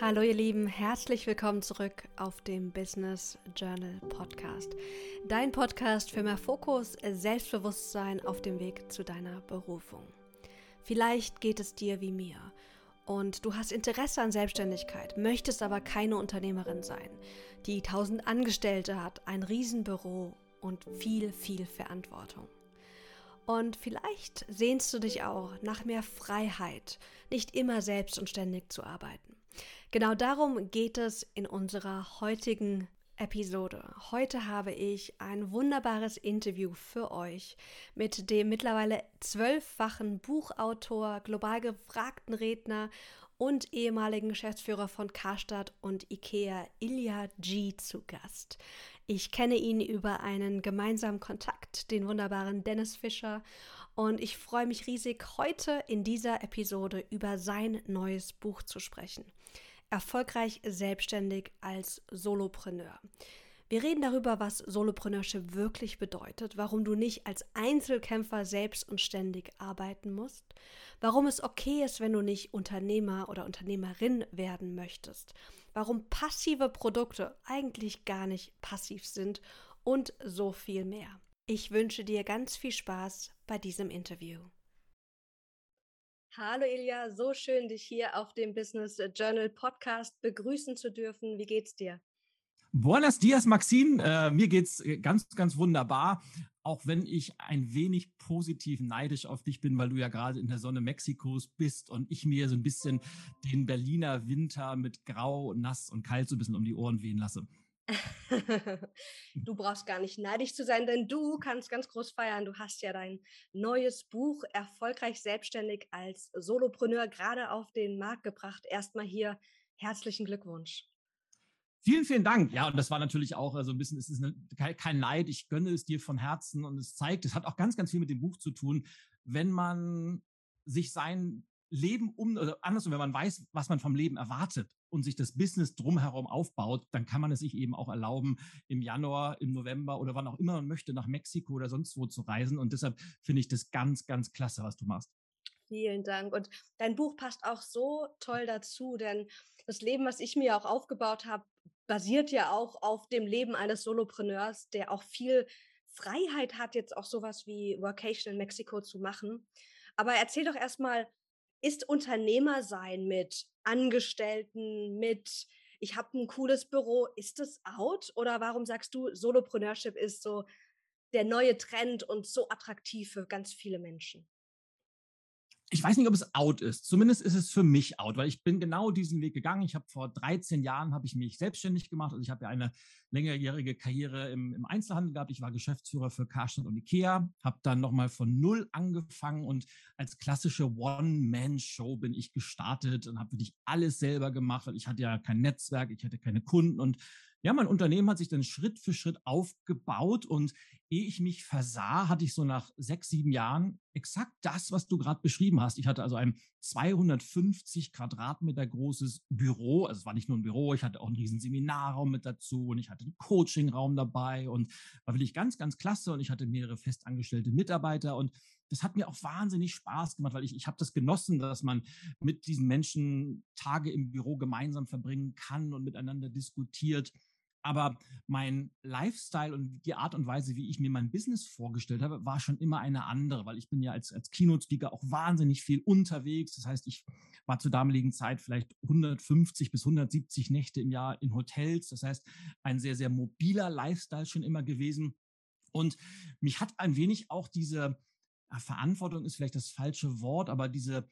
Hallo ihr Lieben, herzlich willkommen zurück auf dem Business Journal Podcast. Dein Podcast für mehr Fokus, Selbstbewusstsein auf dem Weg zu deiner Berufung. Vielleicht geht es dir wie mir und du hast Interesse an Selbstständigkeit, möchtest aber keine Unternehmerin sein, die tausend Angestellte hat, ein Riesenbüro und viel, viel Verantwortung. Und vielleicht sehnst du dich auch nach mehr Freiheit, nicht immer selbst und ständig zu arbeiten. Genau darum geht es in unserer heutigen Episode. Heute habe ich ein wunderbares Interview für euch mit dem mittlerweile zwölffachen Buchautor, global gefragten Redner und ehemaligen Geschäftsführer von Karstadt und Ikea, Ilya G, zu Gast. Ich kenne ihn über einen gemeinsamen Kontakt, den wunderbaren Dennis Fischer, und ich freue mich riesig, heute in dieser Episode über sein neues Buch zu sprechen. Erfolgreich selbstständig als Solopreneur. Wir reden darüber, was Solopreneurship wirklich bedeutet, warum du nicht als Einzelkämpfer selbst und ständig arbeiten musst, warum es okay ist, wenn du nicht Unternehmer oder Unternehmerin werden möchtest, warum passive Produkte eigentlich gar nicht passiv sind und so viel mehr. Ich wünsche dir ganz viel Spaß bei diesem Interview. Hallo Ilja, so schön, dich hier auf dem Business Journal Podcast begrüßen zu dürfen. Wie geht's dir? Buenos dias, Maxine. Äh, mir geht's äh, ganz, ganz wunderbar. Auch wenn ich ein wenig positiv neidisch auf dich bin, weil du ja gerade in der Sonne Mexikos bist und ich mir so ein bisschen den Berliner Winter mit Grau, Nass und Kalt so ein bisschen um die Ohren wehen lasse. du brauchst gar nicht neidisch zu sein, denn du kannst ganz groß feiern. Du hast ja dein neues Buch Erfolgreich selbstständig als Solopreneur gerade auf den Markt gebracht. Erstmal hier herzlichen Glückwunsch. Vielen, vielen Dank. Ja, und das war natürlich auch so also ein bisschen, es ist eine, kein Neid. Ich gönne es dir von Herzen und es zeigt, es hat auch ganz, ganz viel mit dem Buch zu tun, wenn man sich sein Leben um, oder andersrum, wenn man weiß, was man vom Leben erwartet und sich das Business drumherum aufbaut, dann kann man es sich eben auch erlauben, im Januar, im November oder wann auch immer man möchte, nach Mexiko oder sonst wo zu reisen. Und deshalb finde ich das ganz, ganz klasse, was du machst. Vielen Dank. Und dein Buch passt auch so toll dazu, denn das Leben, was ich mir auch aufgebaut habe, basiert ja auch auf dem Leben eines Solopreneurs, der auch viel Freiheit hat, jetzt auch sowas wie Workation in Mexiko zu machen. Aber erzähl doch erstmal, ist Unternehmer sein mit Angestellten, mit ich habe ein cooles Büro, ist das out? Oder warum sagst du, Solopreneurship ist so der neue Trend und so attraktiv für ganz viele Menschen? Ich weiß nicht, ob es out ist. Zumindest ist es für mich out, weil ich bin genau diesen Weg gegangen. Ich habe vor 13 Jahren habe ich mich selbstständig gemacht. Also ich habe ja eine längerjährige Karriere im, im, Einzelhandel gehabt. Ich war Geschäftsführer für Karstadt und Ikea, habe dann nochmal von null angefangen und als klassische One-Man-Show bin ich gestartet und habe wirklich alles selber gemacht, weil ich hatte ja kein Netzwerk, ich hatte keine Kunden und ja, mein Unternehmen hat sich dann Schritt für Schritt aufgebaut und ehe ich mich versah, hatte ich so nach sechs, sieben Jahren exakt das, was du gerade beschrieben hast. Ich hatte also ein 250 Quadratmeter großes Büro. Also es war nicht nur ein Büro, ich hatte auch einen riesen Seminarraum mit dazu und ich hatte einen Coachingraum dabei und war wirklich ganz, ganz klasse und ich hatte mehrere festangestellte Mitarbeiter und das hat mir auch wahnsinnig Spaß gemacht, weil ich, ich habe das genossen, dass man mit diesen Menschen Tage im Büro gemeinsam verbringen kann und miteinander diskutiert. Aber mein Lifestyle und die Art und Weise, wie ich mir mein Business vorgestellt habe, war schon immer eine andere, weil ich bin ja als, als Keynote-Speaker auch wahnsinnig viel unterwegs. Das heißt, ich war zur damaligen Zeit vielleicht 150 bis 170 Nächte im Jahr in Hotels. Das heißt, ein sehr, sehr mobiler Lifestyle schon immer gewesen. Und mich hat ein wenig auch diese Verantwortung ist vielleicht das falsche Wort, aber diese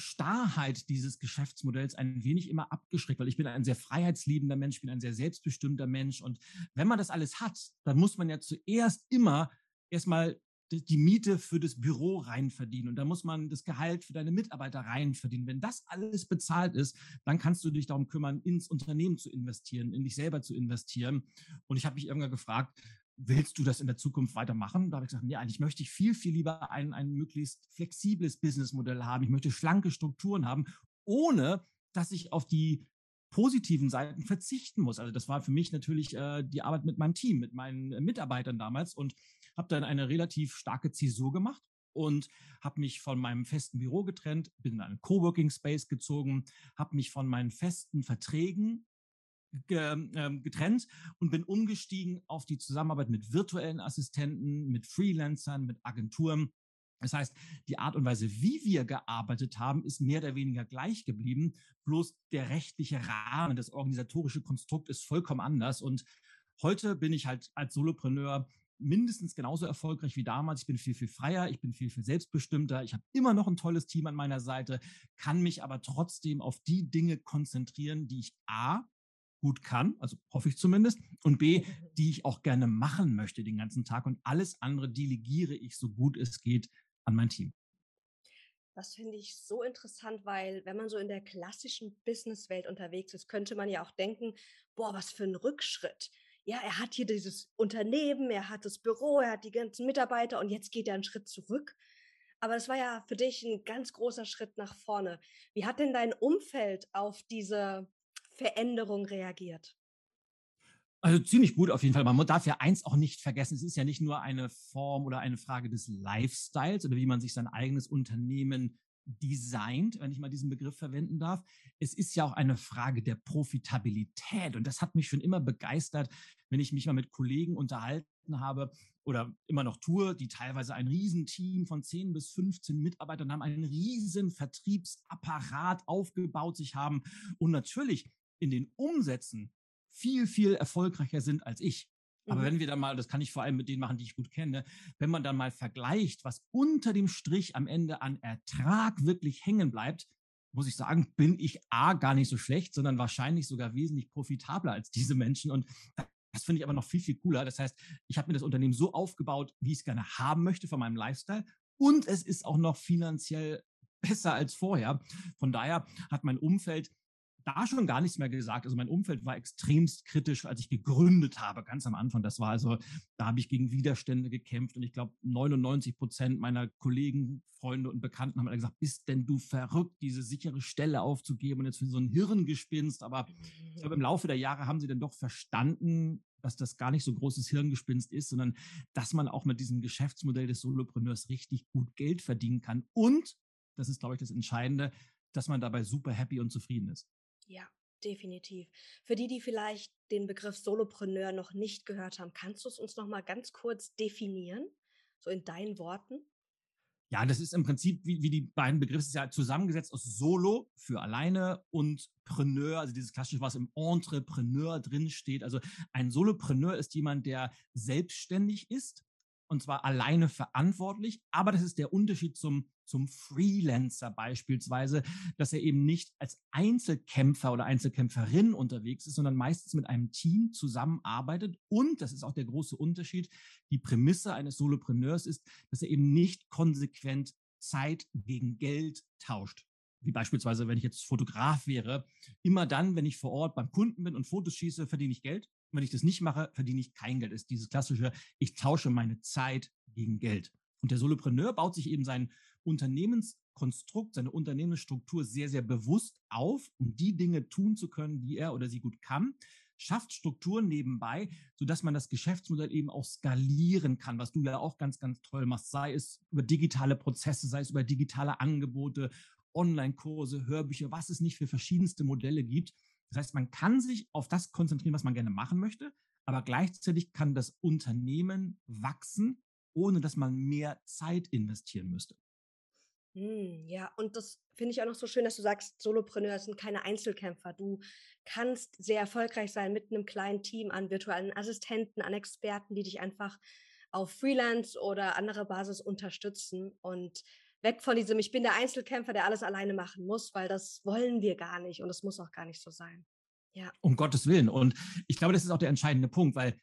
Starrheit dieses Geschäftsmodells ein wenig immer abgeschreckt, weil ich bin ein sehr freiheitsliebender Mensch, ich bin ein sehr selbstbestimmter Mensch. Und wenn man das alles hat, dann muss man ja zuerst immer erstmal die Miete für das Büro rein verdienen und da muss man das Gehalt für deine Mitarbeiter rein verdienen. Wenn das alles bezahlt ist, dann kannst du dich darum kümmern, ins Unternehmen zu investieren, in dich selber zu investieren. Und ich habe mich irgendwann gefragt, willst du das in der Zukunft weitermachen? Da habe ich gesagt, nee, eigentlich möchte ich viel, viel lieber ein, ein möglichst flexibles Businessmodell haben. Ich möchte schlanke Strukturen haben, ohne dass ich auf die positiven Seiten verzichten muss. Also das war für mich natürlich äh, die Arbeit mit meinem Team, mit meinen Mitarbeitern damals und habe dann eine relativ starke Zäsur gemacht und habe mich von meinem festen Büro getrennt, bin in einen Coworking Space gezogen, habe mich von meinen festen Verträgen getrennt und bin umgestiegen auf die Zusammenarbeit mit virtuellen Assistenten, mit Freelancern, mit Agenturen. Das heißt, die Art und Weise, wie wir gearbeitet haben, ist mehr oder weniger gleich geblieben. Bloß der rechtliche Rahmen, das organisatorische Konstrukt ist vollkommen anders. Und heute bin ich halt als Solopreneur mindestens genauso erfolgreich wie damals. Ich bin viel, viel freier, ich bin viel, viel selbstbestimmter. Ich habe immer noch ein tolles Team an meiner Seite, kann mich aber trotzdem auf die Dinge konzentrieren, die ich A gut kann, also hoffe ich zumindest, und B, die ich auch gerne machen möchte den ganzen Tag. Und alles andere delegiere ich so gut es geht an mein Team. Das finde ich so interessant, weil wenn man so in der klassischen Businesswelt unterwegs ist, könnte man ja auch denken, boah, was für ein Rückschritt ja, er hat hier dieses Unternehmen, er hat das Büro, er hat die ganzen Mitarbeiter und jetzt geht er einen Schritt zurück. Aber es war ja für dich ein ganz großer Schritt nach vorne. Wie hat denn dein Umfeld auf diese Veränderung reagiert? Also ziemlich gut auf jeden Fall. Man darf ja eins auch nicht vergessen. Es ist ja nicht nur eine Form oder eine Frage des Lifestyles oder wie man sich sein eigenes Unternehmen designt, wenn ich mal diesen Begriff verwenden darf. Es ist ja auch eine Frage der Profitabilität. Und das hat mich schon immer begeistert, wenn ich mich mal mit Kollegen unterhalten habe oder immer noch tue, die teilweise ein Riesenteam von 10 bis 15 Mitarbeitern haben, einen riesen Vertriebsapparat aufgebaut sich haben und natürlich in den Umsätzen viel, viel erfolgreicher sind als ich. Aber mhm. wenn wir dann mal, das kann ich vor allem mit denen machen, die ich gut kenne, wenn man dann mal vergleicht, was unter dem Strich am Ende an Ertrag wirklich hängen bleibt, muss ich sagen, bin ich A gar nicht so schlecht, sondern wahrscheinlich sogar wesentlich profitabler als diese Menschen. Und das finde ich aber noch viel, viel cooler. Das heißt, ich habe mir das Unternehmen so aufgebaut, wie ich es gerne haben möchte von meinem Lifestyle. Und es ist auch noch finanziell besser als vorher. Von daher hat mein Umfeld da schon gar nichts mehr gesagt. Also mein Umfeld war extremst kritisch, als ich gegründet habe, ganz am Anfang. Das war also, da habe ich gegen Widerstände gekämpft und ich glaube, 99 Prozent meiner Kollegen, Freunde und Bekannten haben gesagt, bist denn du verrückt, diese sichere Stelle aufzugeben und jetzt für so ein Hirngespinst. Aber ich glaube, im Laufe der Jahre haben sie dann doch verstanden, dass das gar nicht so großes Hirngespinst ist, sondern dass man auch mit diesem Geschäftsmodell des Solopreneurs richtig gut Geld verdienen kann. Und, das ist, glaube ich, das Entscheidende, dass man dabei super happy und zufrieden ist. Ja, definitiv. Für die, die vielleicht den Begriff Solopreneur noch nicht gehört haben, kannst du es uns noch mal ganz kurz definieren, so in deinen Worten? Ja, das ist im Prinzip wie, wie die beiden Begriffe, ist ja zusammengesetzt aus Solo für alleine und Preneur, also dieses klassische, was im Entrepreneur drin steht. Also ein Solopreneur ist jemand, der selbstständig ist und zwar alleine verantwortlich. Aber das ist der Unterschied zum, zum Freelancer beispielsweise, dass er eben nicht als Einzelkämpfer oder Einzelkämpferin unterwegs ist, sondern meistens mit einem Team zusammenarbeitet. Und, das ist auch der große Unterschied, die Prämisse eines Solopreneurs ist, dass er eben nicht konsequent Zeit gegen Geld tauscht wie beispielsweise, wenn ich jetzt Fotograf wäre, immer dann, wenn ich vor Ort beim Kunden bin und Fotos schieße, verdiene ich Geld. Und wenn ich das nicht mache, verdiene ich kein Geld. Das ist dieses klassische, ich tausche meine Zeit gegen Geld. Und der Solopreneur baut sich eben sein Unternehmenskonstrukt, seine Unternehmensstruktur sehr, sehr bewusst auf, um die Dinge tun zu können, die er oder sie gut kann, schafft Strukturen nebenbei, sodass man das Geschäftsmodell eben auch skalieren kann, was du ja auch ganz, ganz toll machst, sei es über digitale Prozesse, sei es über digitale Angebote, Online-Kurse, Hörbücher, was es nicht für verschiedenste Modelle gibt. Das heißt, man kann sich auf das konzentrieren, was man gerne machen möchte, aber gleichzeitig kann das Unternehmen wachsen, ohne dass man mehr Zeit investieren müsste. Hm, ja, und das finde ich auch noch so schön, dass du sagst, Solopreneur sind keine Einzelkämpfer. Du kannst sehr erfolgreich sein mit einem kleinen Team an virtuellen Assistenten, an Experten, die dich einfach auf Freelance oder andere Basis unterstützen. Und weg von diesem, ich bin der Einzelkämpfer, der alles alleine machen muss, weil das wollen wir gar nicht und es muss auch gar nicht so sein. Ja. Um Gottes Willen. Und ich glaube, das ist auch der entscheidende Punkt, weil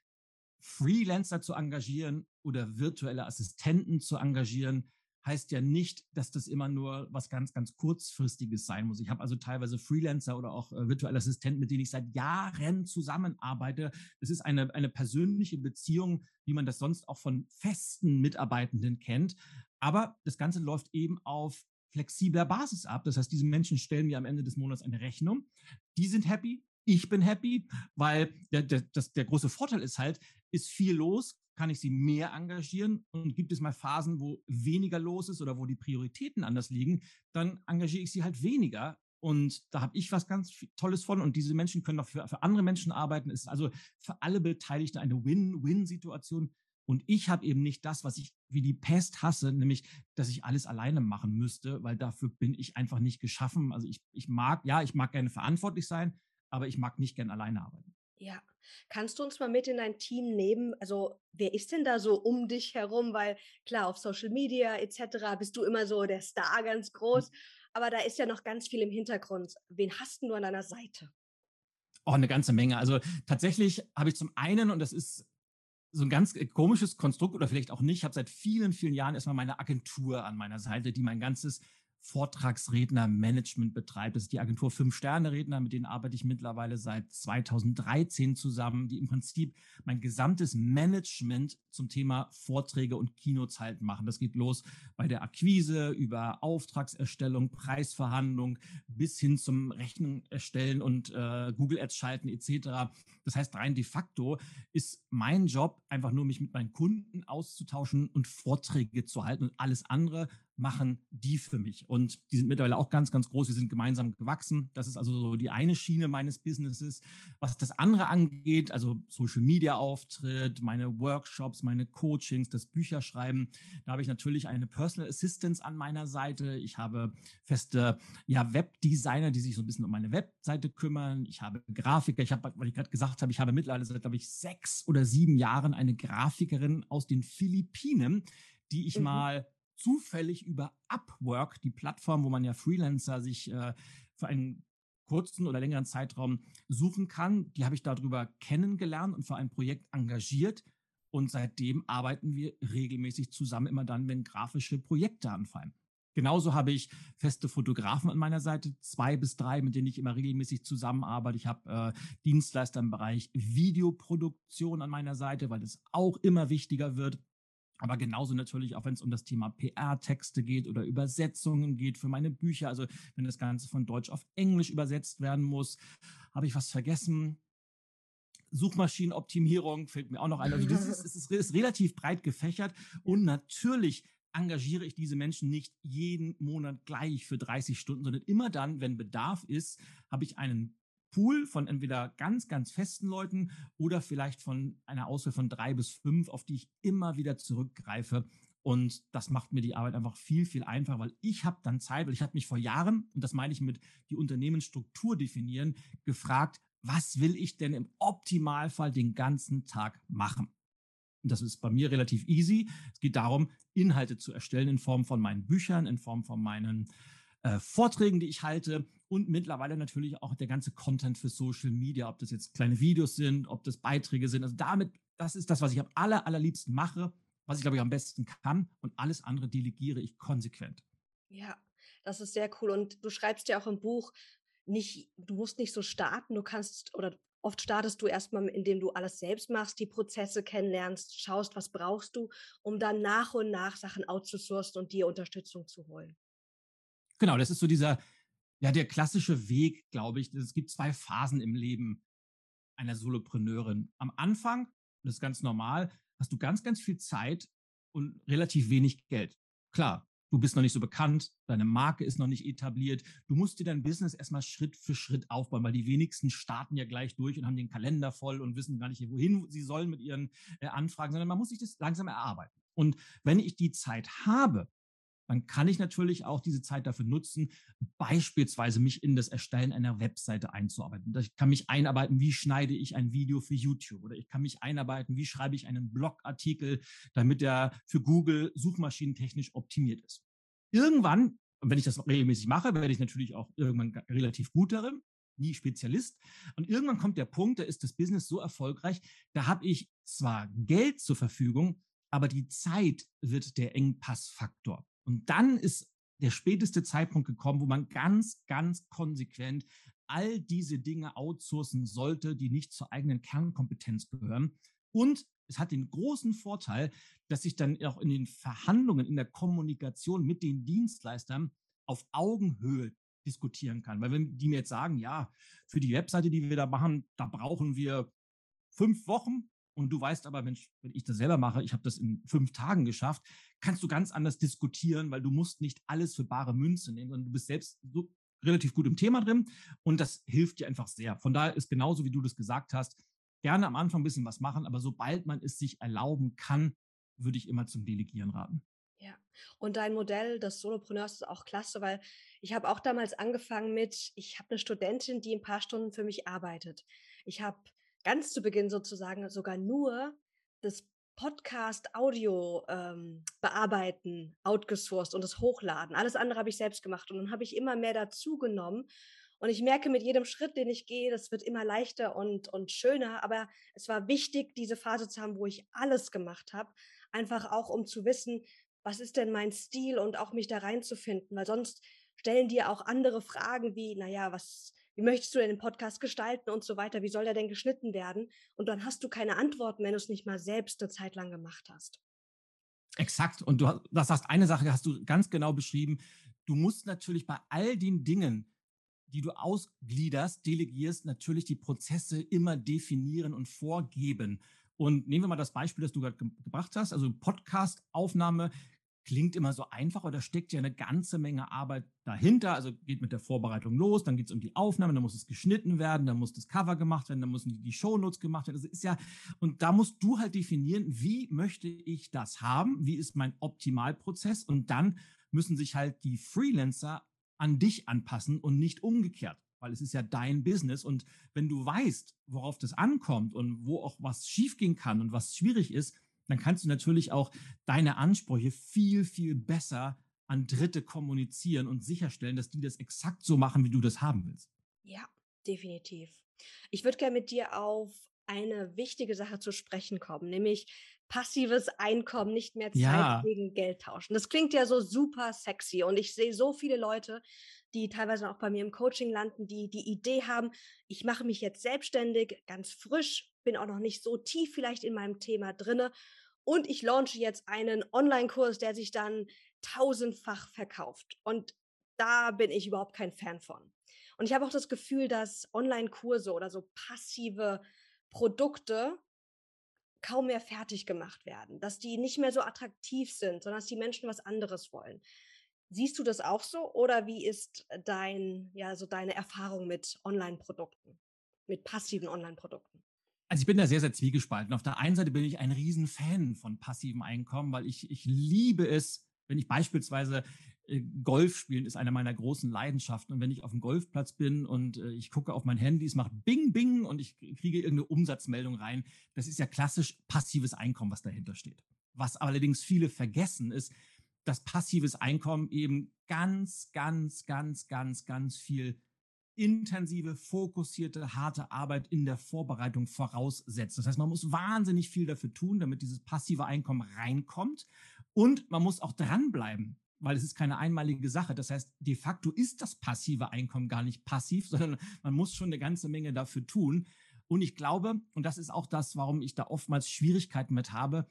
Freelancer zu engagieren oder virtuelle Assistenten zu engagieren, heißt ja nicht, dass das immer nur was ganz, ganz kurzfristiges sein muss. Ich habe also teilweise Freelancer oder auch äh, virtuelle Assistenten, mit denen ich seit Jahren zusammenarbeite. Das ist eine, eine persönliche Beziehung, wie man das sonst auch von festen Mitarbeitenden kennt. Aber das Ganze läuft eben auf flexibler Basis ab. Das heißt, diese Menschen stellen mir am Ende des Monats eine Rechnung. Die sind happy. Ich bin happy, weil der, der, das, der große Vorteil ist halt, ist viel los, kann ich sie mehr engagieren und gibt es mal Phasen, wo weniger los ist oder wo die Prioritäten anders liegen, dann engagiere ich sie halt weniger. Und da habe ich was ganz Tolles von und diese Menschen können auch für, für andere Menschen arbeiten. Es ist also für alle Beteiligten eine Win-Win-Situation. Und ich habe eben nicht das, was ich wie die Pest hasse, nämlich, dass ich alles alleine machen müsste, weil dafür bin ich einfach nicht geschaffen. Also ich, ich mag, ja, ich mag gerne verantwortlich sein, aber ich mag nicht gerne alleine arbeiten. Ja. Kannst du uns mal mit in dein Team nehmen? Also, wer ist denn da so um dich herum? Weil klar, auf Social Media etc. bist du immer so der Star ganz hm. groß, aber da ist ja noch ganz viel im Hintergrund. Wen hast du an deiner Seite? Oh, eine ganze Menge. Also tatsächlich habe ich zum einen, und das ist so ein ganz komisches Konstrukt oder vielleicht auch nicht, ich habe seit vielen, vielen Jahren erstmal meine Agentur an meiner Seite, die mein ganzes Vortragsredner-Management betreibt. Das ist die Agentur Fünf Sterne Redner, mit denen arbeite ich mittlerweile seit 2013 zusammen, die im Prinzip mein gesamtes Management zum Thema Vorträge und Keynotes machen. Das geht los bei der Akquise, über Auftragserstellung, Preisverhandlung bis hin zum Rechnung erstellen und äh, Google Ads schalten etc. Das heißt, rein de facto ist mein Job einfach nur, mich mit meinen Kunden auszutauschen und Vorträge zu halten und alles andere machen die für mich. Und die sind mittlerweile auch ganz, ganz groß. Wir sind gemeinsam gewachsen. Das ist also so die eine Schiene meines Businesses. Was das andere angeht, also Social Media Auftritt, meine Workshops, meine Coachings, das Bücherschreiben, da habe ich natürlich eine Personal Assistance an meiner Seite. Ich habe feste ja, Webdesigner, die sich so ein bisschen um meine Webseite kümmern. Ich habe Grafiker. Ich habe, weil ich gerade gesagt habe, ich habe mittlerweile seit, glaube ich, sechs oder sieben Jahren eine Grafikerin aus den Philippinen, die ich mhm. mal zufällig über Upwork, die Plattform, wo man ja Freelancer sich äh, für einen kurzen oder längeren Zeitraum suchen kann. Die habe ich darüber kennengelernt und für ein Projekt engagiert. Und seitdem arbeiten wir regelmäßig zusammen, immer dann, wenn grafische Projekte anfallen. Genauso habe ich feste Fotografen an meiner Seite, zwei bis drei, mit denen ich immer regelmäßig zusammenarbeite. Ich habe äh, Dienstleister im Bereich Videoproduktion an meiner Seite, weil das auch immer wichtiger wird. Aber genauso natürlich auch, wenn es um das Thema PR-Texte geht oder Übersetzungen geht für meine Bücher. Also wenn das Ganze von Deutsch auf Englisch übersetzt werden muss, habe ich was vergessen. Suchmaschinenoptimierung fällt mir auch noch ein. Also das ist, ist, ist relativ breit gefächert und natürlich engagiere ich diese Menschen nicht jeden Monat gleich für 30 Stunden, sondern immer dann, wenn Bedarf ist, habe ich einen Pool von entweder ganz, ganz festen Leuten oder vielleicht von einer Auswahl von drei bis fünf, auf die ich immer wieder zurückgreife. Und das macht mir die Arbeit einfach viel, viel einfacher, weil ich habe dann Zeit, weil ich habe mich vor Jahren, und das meine ich mit die Unternehmensstruktur definieren, gefragt, was will ich denn im Optimalfall den ganzen Tag machen? Und das ist bei mir relativ easy. Es geht darum, Inhalte zu erstellen in Form von meinen Büchern, in Form von meinen äh, Vorträgen, die ich halte und mittlerweile natürlich auch der ganze Content für Social Media, ob das jetzt kleine Videos sind, ob das Beiträge sind. Also damit, das ist das, was ich am aller, allerliebsten mache, was ich glaube ich am besten kann und alles andere delegiere ich konsequent. Ja, das ist sehr cool und du schreibst ja auch im Buch, nicht, du musst nicht so starten, du kannst oder Oft startest du erstmal, indem du alles selbst machst, die Prozesse kennenlernst, schaust, was brauchst du, um dann nach und nach Sachen outzusourcen und dir Unterstützung zu holen. Genau, das ist so dieser, ja, der klassische Weg, glaube ich. Es gibt zwei Phasen im Leben einer Solopreneurin. Am Anfang, das ist ganz normal, hast du ganz, ganz viel Zeit und relativ wenig Geld. Klar, du bist noch nicht so bekannt, deine Marke ist noch nicht etabliert. Du musst dir dein Business erstmal Schritt für Schritt aufbauen, weil die wenigsten starten ja gleich durch und haben den Kalender voll und wissen gar nicht, wohin sie sollen mit ihren äh, Anfragen, sondern man muss sich das langsam erarbeiten. Und wenn ich die Zeit habe, dann kann ich natürlich auch diese Zeit dafür nutzen, beispielsweise mich in das Erstellen einer Webseite einzuarbeiten. Ich kann mich einarbeiten, wie schneide ich ein Video für YouTube oder ich kann mich einarbeiten, wie schreibe ich einen Blogartikel, damit er für Google suchmaschinentechnisch optimiert ist. Irgendwann, wenn ich das regelmäßig mache, werde ich natürlich auch irgendwann relativ gut darin, nie Spezialist. Und irgendwann kommt der Punkt, da ist das Business so erfolgreich, da habe ich zwar Geld zur Verfügung, aber die Zeit wird der Engpassfaktor. Und dann ist der späteste Zeitpunkt gekommen, wo man ganz, ganz konsequent all diese Dinge outsourcen sollte, die nicht zur eigenen Kernkompetenz gehören. Und es hat den großen Vorteil, dass ich dann auch in den Verhandlungen, in der Kommunikation mit den Dienstleistern auf Augenhöhe diskutieren kann. Weil wenn die mir jetzt sagen, ja, für die Webseite, die wir da machen, da brauchen wir fünf Wochen und du weißt aber, Mensch, wenn ich das selber mache, ich habe das in fünf Tagen geschafft, kannst du ganz anders diskutieren, weil du musst nicht alles für bare Münze nehmen, sondern du bist selbst so relativ gut im Thema drin und das hilft dir einfach sehr. Von daher ist genauso, wie du das gesagt hast, gerne am Anfang ein bisschen was machen, aber sobald man es sich erlauben kann, würde ich immer zum Delegieren raten. Ja, und dein Modell des Solopreneurs ist auch klasse, weil ich habe auch damals angefangen mit, ich habe eine Studentin, die ein paar Stunden für mich arbeitet. Ich habe ganz zu Beginn sozusagen sogar nur das Podcast Audio ähm, outgesourced und das hochladen. Alles andere habe ich selbst gemacht und dann habe ich immer mehr dazu genommen. Und ich merke mit jedem Schritt, den ich gehe, das wird immer leichter und, und schöner. Aber es war wichtig, diese Phase zu haben, wo ich alles gemacht habe. Einfach auch, um zu wissen, was ist denn mein Stil und auch mich da reinzufinden, weil sonst stellen dir auch andere Fragen wie, naja, was, wie möchtest du denn den Podcast gestalten und so weiter, wie soll der denn geschnitten werden? Und dann hast du keine Antworten, wenn du es nicht mal selbst eine Zeit lang gemacht hast. Exakt. Und du das hast eine Sache, hast du ganz genau beschrieben. Du musst natürlich bei all den Dingen, die du ausgliederst, delegierst, natürlich die Prozesse immer definieren und vorgeben. Und nehmen wir mal das Beispiel, das du gerade gebracht hast, also Podcast-Aufnahme klingt immer so einfach, da steckt ja eine ganze Menge Arbeit dahinter. Also geht mit der Vorbereitung los, dann geht es um die Aufnahme, dann muss es geschnitten werden, dann muss das Cover gemacht werden, dann müssen die, Shownotes gemacht werden. Also ist ja, und da musst du halt definieren, wie möchte ich das haben, wie ist mein Optimalprozess und dann müssen sich halt die Freelancer an dich anpassen und nicht umgekehrt weil es ist ja dein Business und wenn du weißt, worauf das ankommt und wo auch was schiefgehen kann und was schwierig ist, dann kannst du natürlich auch deine Ansprüche viel, viel besser an Dritte kommunizieren und sicherstellen, dass die das exakt so machen, wie du das haben willst. Ja, definitiv. Ich würde gerne mit dir auf eine wichtige Sache zu sprechen kommen, nämlich passives Einkommen, nicht mehr Zeit ja. gegen Geld tauschen. Das klingt ja so super sexy und ich sehe so viele Leute, die teilweise auch bei mir im Coaching landen, die die Idee haben, ich mache mich jetzt selbstständig, ganz frisch, bin auch noch nicht so tief vielleicht in meinem Thema drinne und ich launche jetzt einen Online-Kurs, der sich dann tausendfach verkauft. Und da bin ich überhaupt kein Fan von. Und ich habe auch das Gefühl, dass Online-Kurse oder so passive Produkte kaum mehr fertig gemacht werden, dass die nicht mehr so attraktiv sind, sondern dass die Menschen was anderes wollen. Siehst du das auch so oder wie ist dein, ja, so deine Erfahrung mit Online-Produkten, mit passiven Online-Produkten? Also ich bin da sehr, sehr zwiegespalten. Auf der einen Seite bin ich ein Riesenfan von passivem Einkommen, weil ich, ich liebe es, wenn ich beispielsweise äh, Golf spielen ist eine meiner großen Leidenschaften. Und wenn ich auf dem Golfplatz bin und äh, ich gucke auf mein Handy, es macht Bing, Bing und ich kriege irgendeine Umsatzmeldung rein, das ist ja klassisch passives Einkommen, was dahinter steht. Was allerdings viele vergessen ist, dass passives Einkommen eben ganz, ganz, ganz, ganz, ganz viel intensive, fokussierte, harte Arbeit in der Vorbereitung voraussetzt. Das heißt, man muss wahnsinnig viel dafür tun, damit dieses passive Einkommen reinkommt. Und man muss auch dranbleiben, weil es ist keine einmalige Sache. Das heißt, de facto ist das passive Einkommen gar nicht passiv, sondern man muss schon eine ganze Menge dafür tun. Und ich glaube, und das ist auch das, warum ich da oftmals Schwierigkeiten mit habe,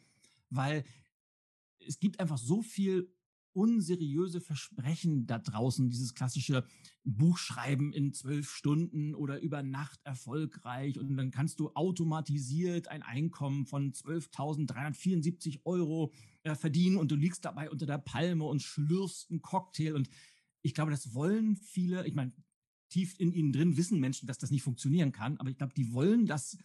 weil es gibt einfach so viel unseriöse Versprechen da draußen, dieses klassische Buchschreiben in zwölf Stunden oder über Nacht erfolgreich und dann kannst du automatisiert ein Einkommen von 12.374 Euro äh, verdienen und du liegst dabei unter der Palme und schlürfst einen Cocktail und ich glaube, das wollen viele, ich meine, tief in ihnen drin wissen Menschen, dass das nicht funktionieren kann, aber ich glaube, die wollen das,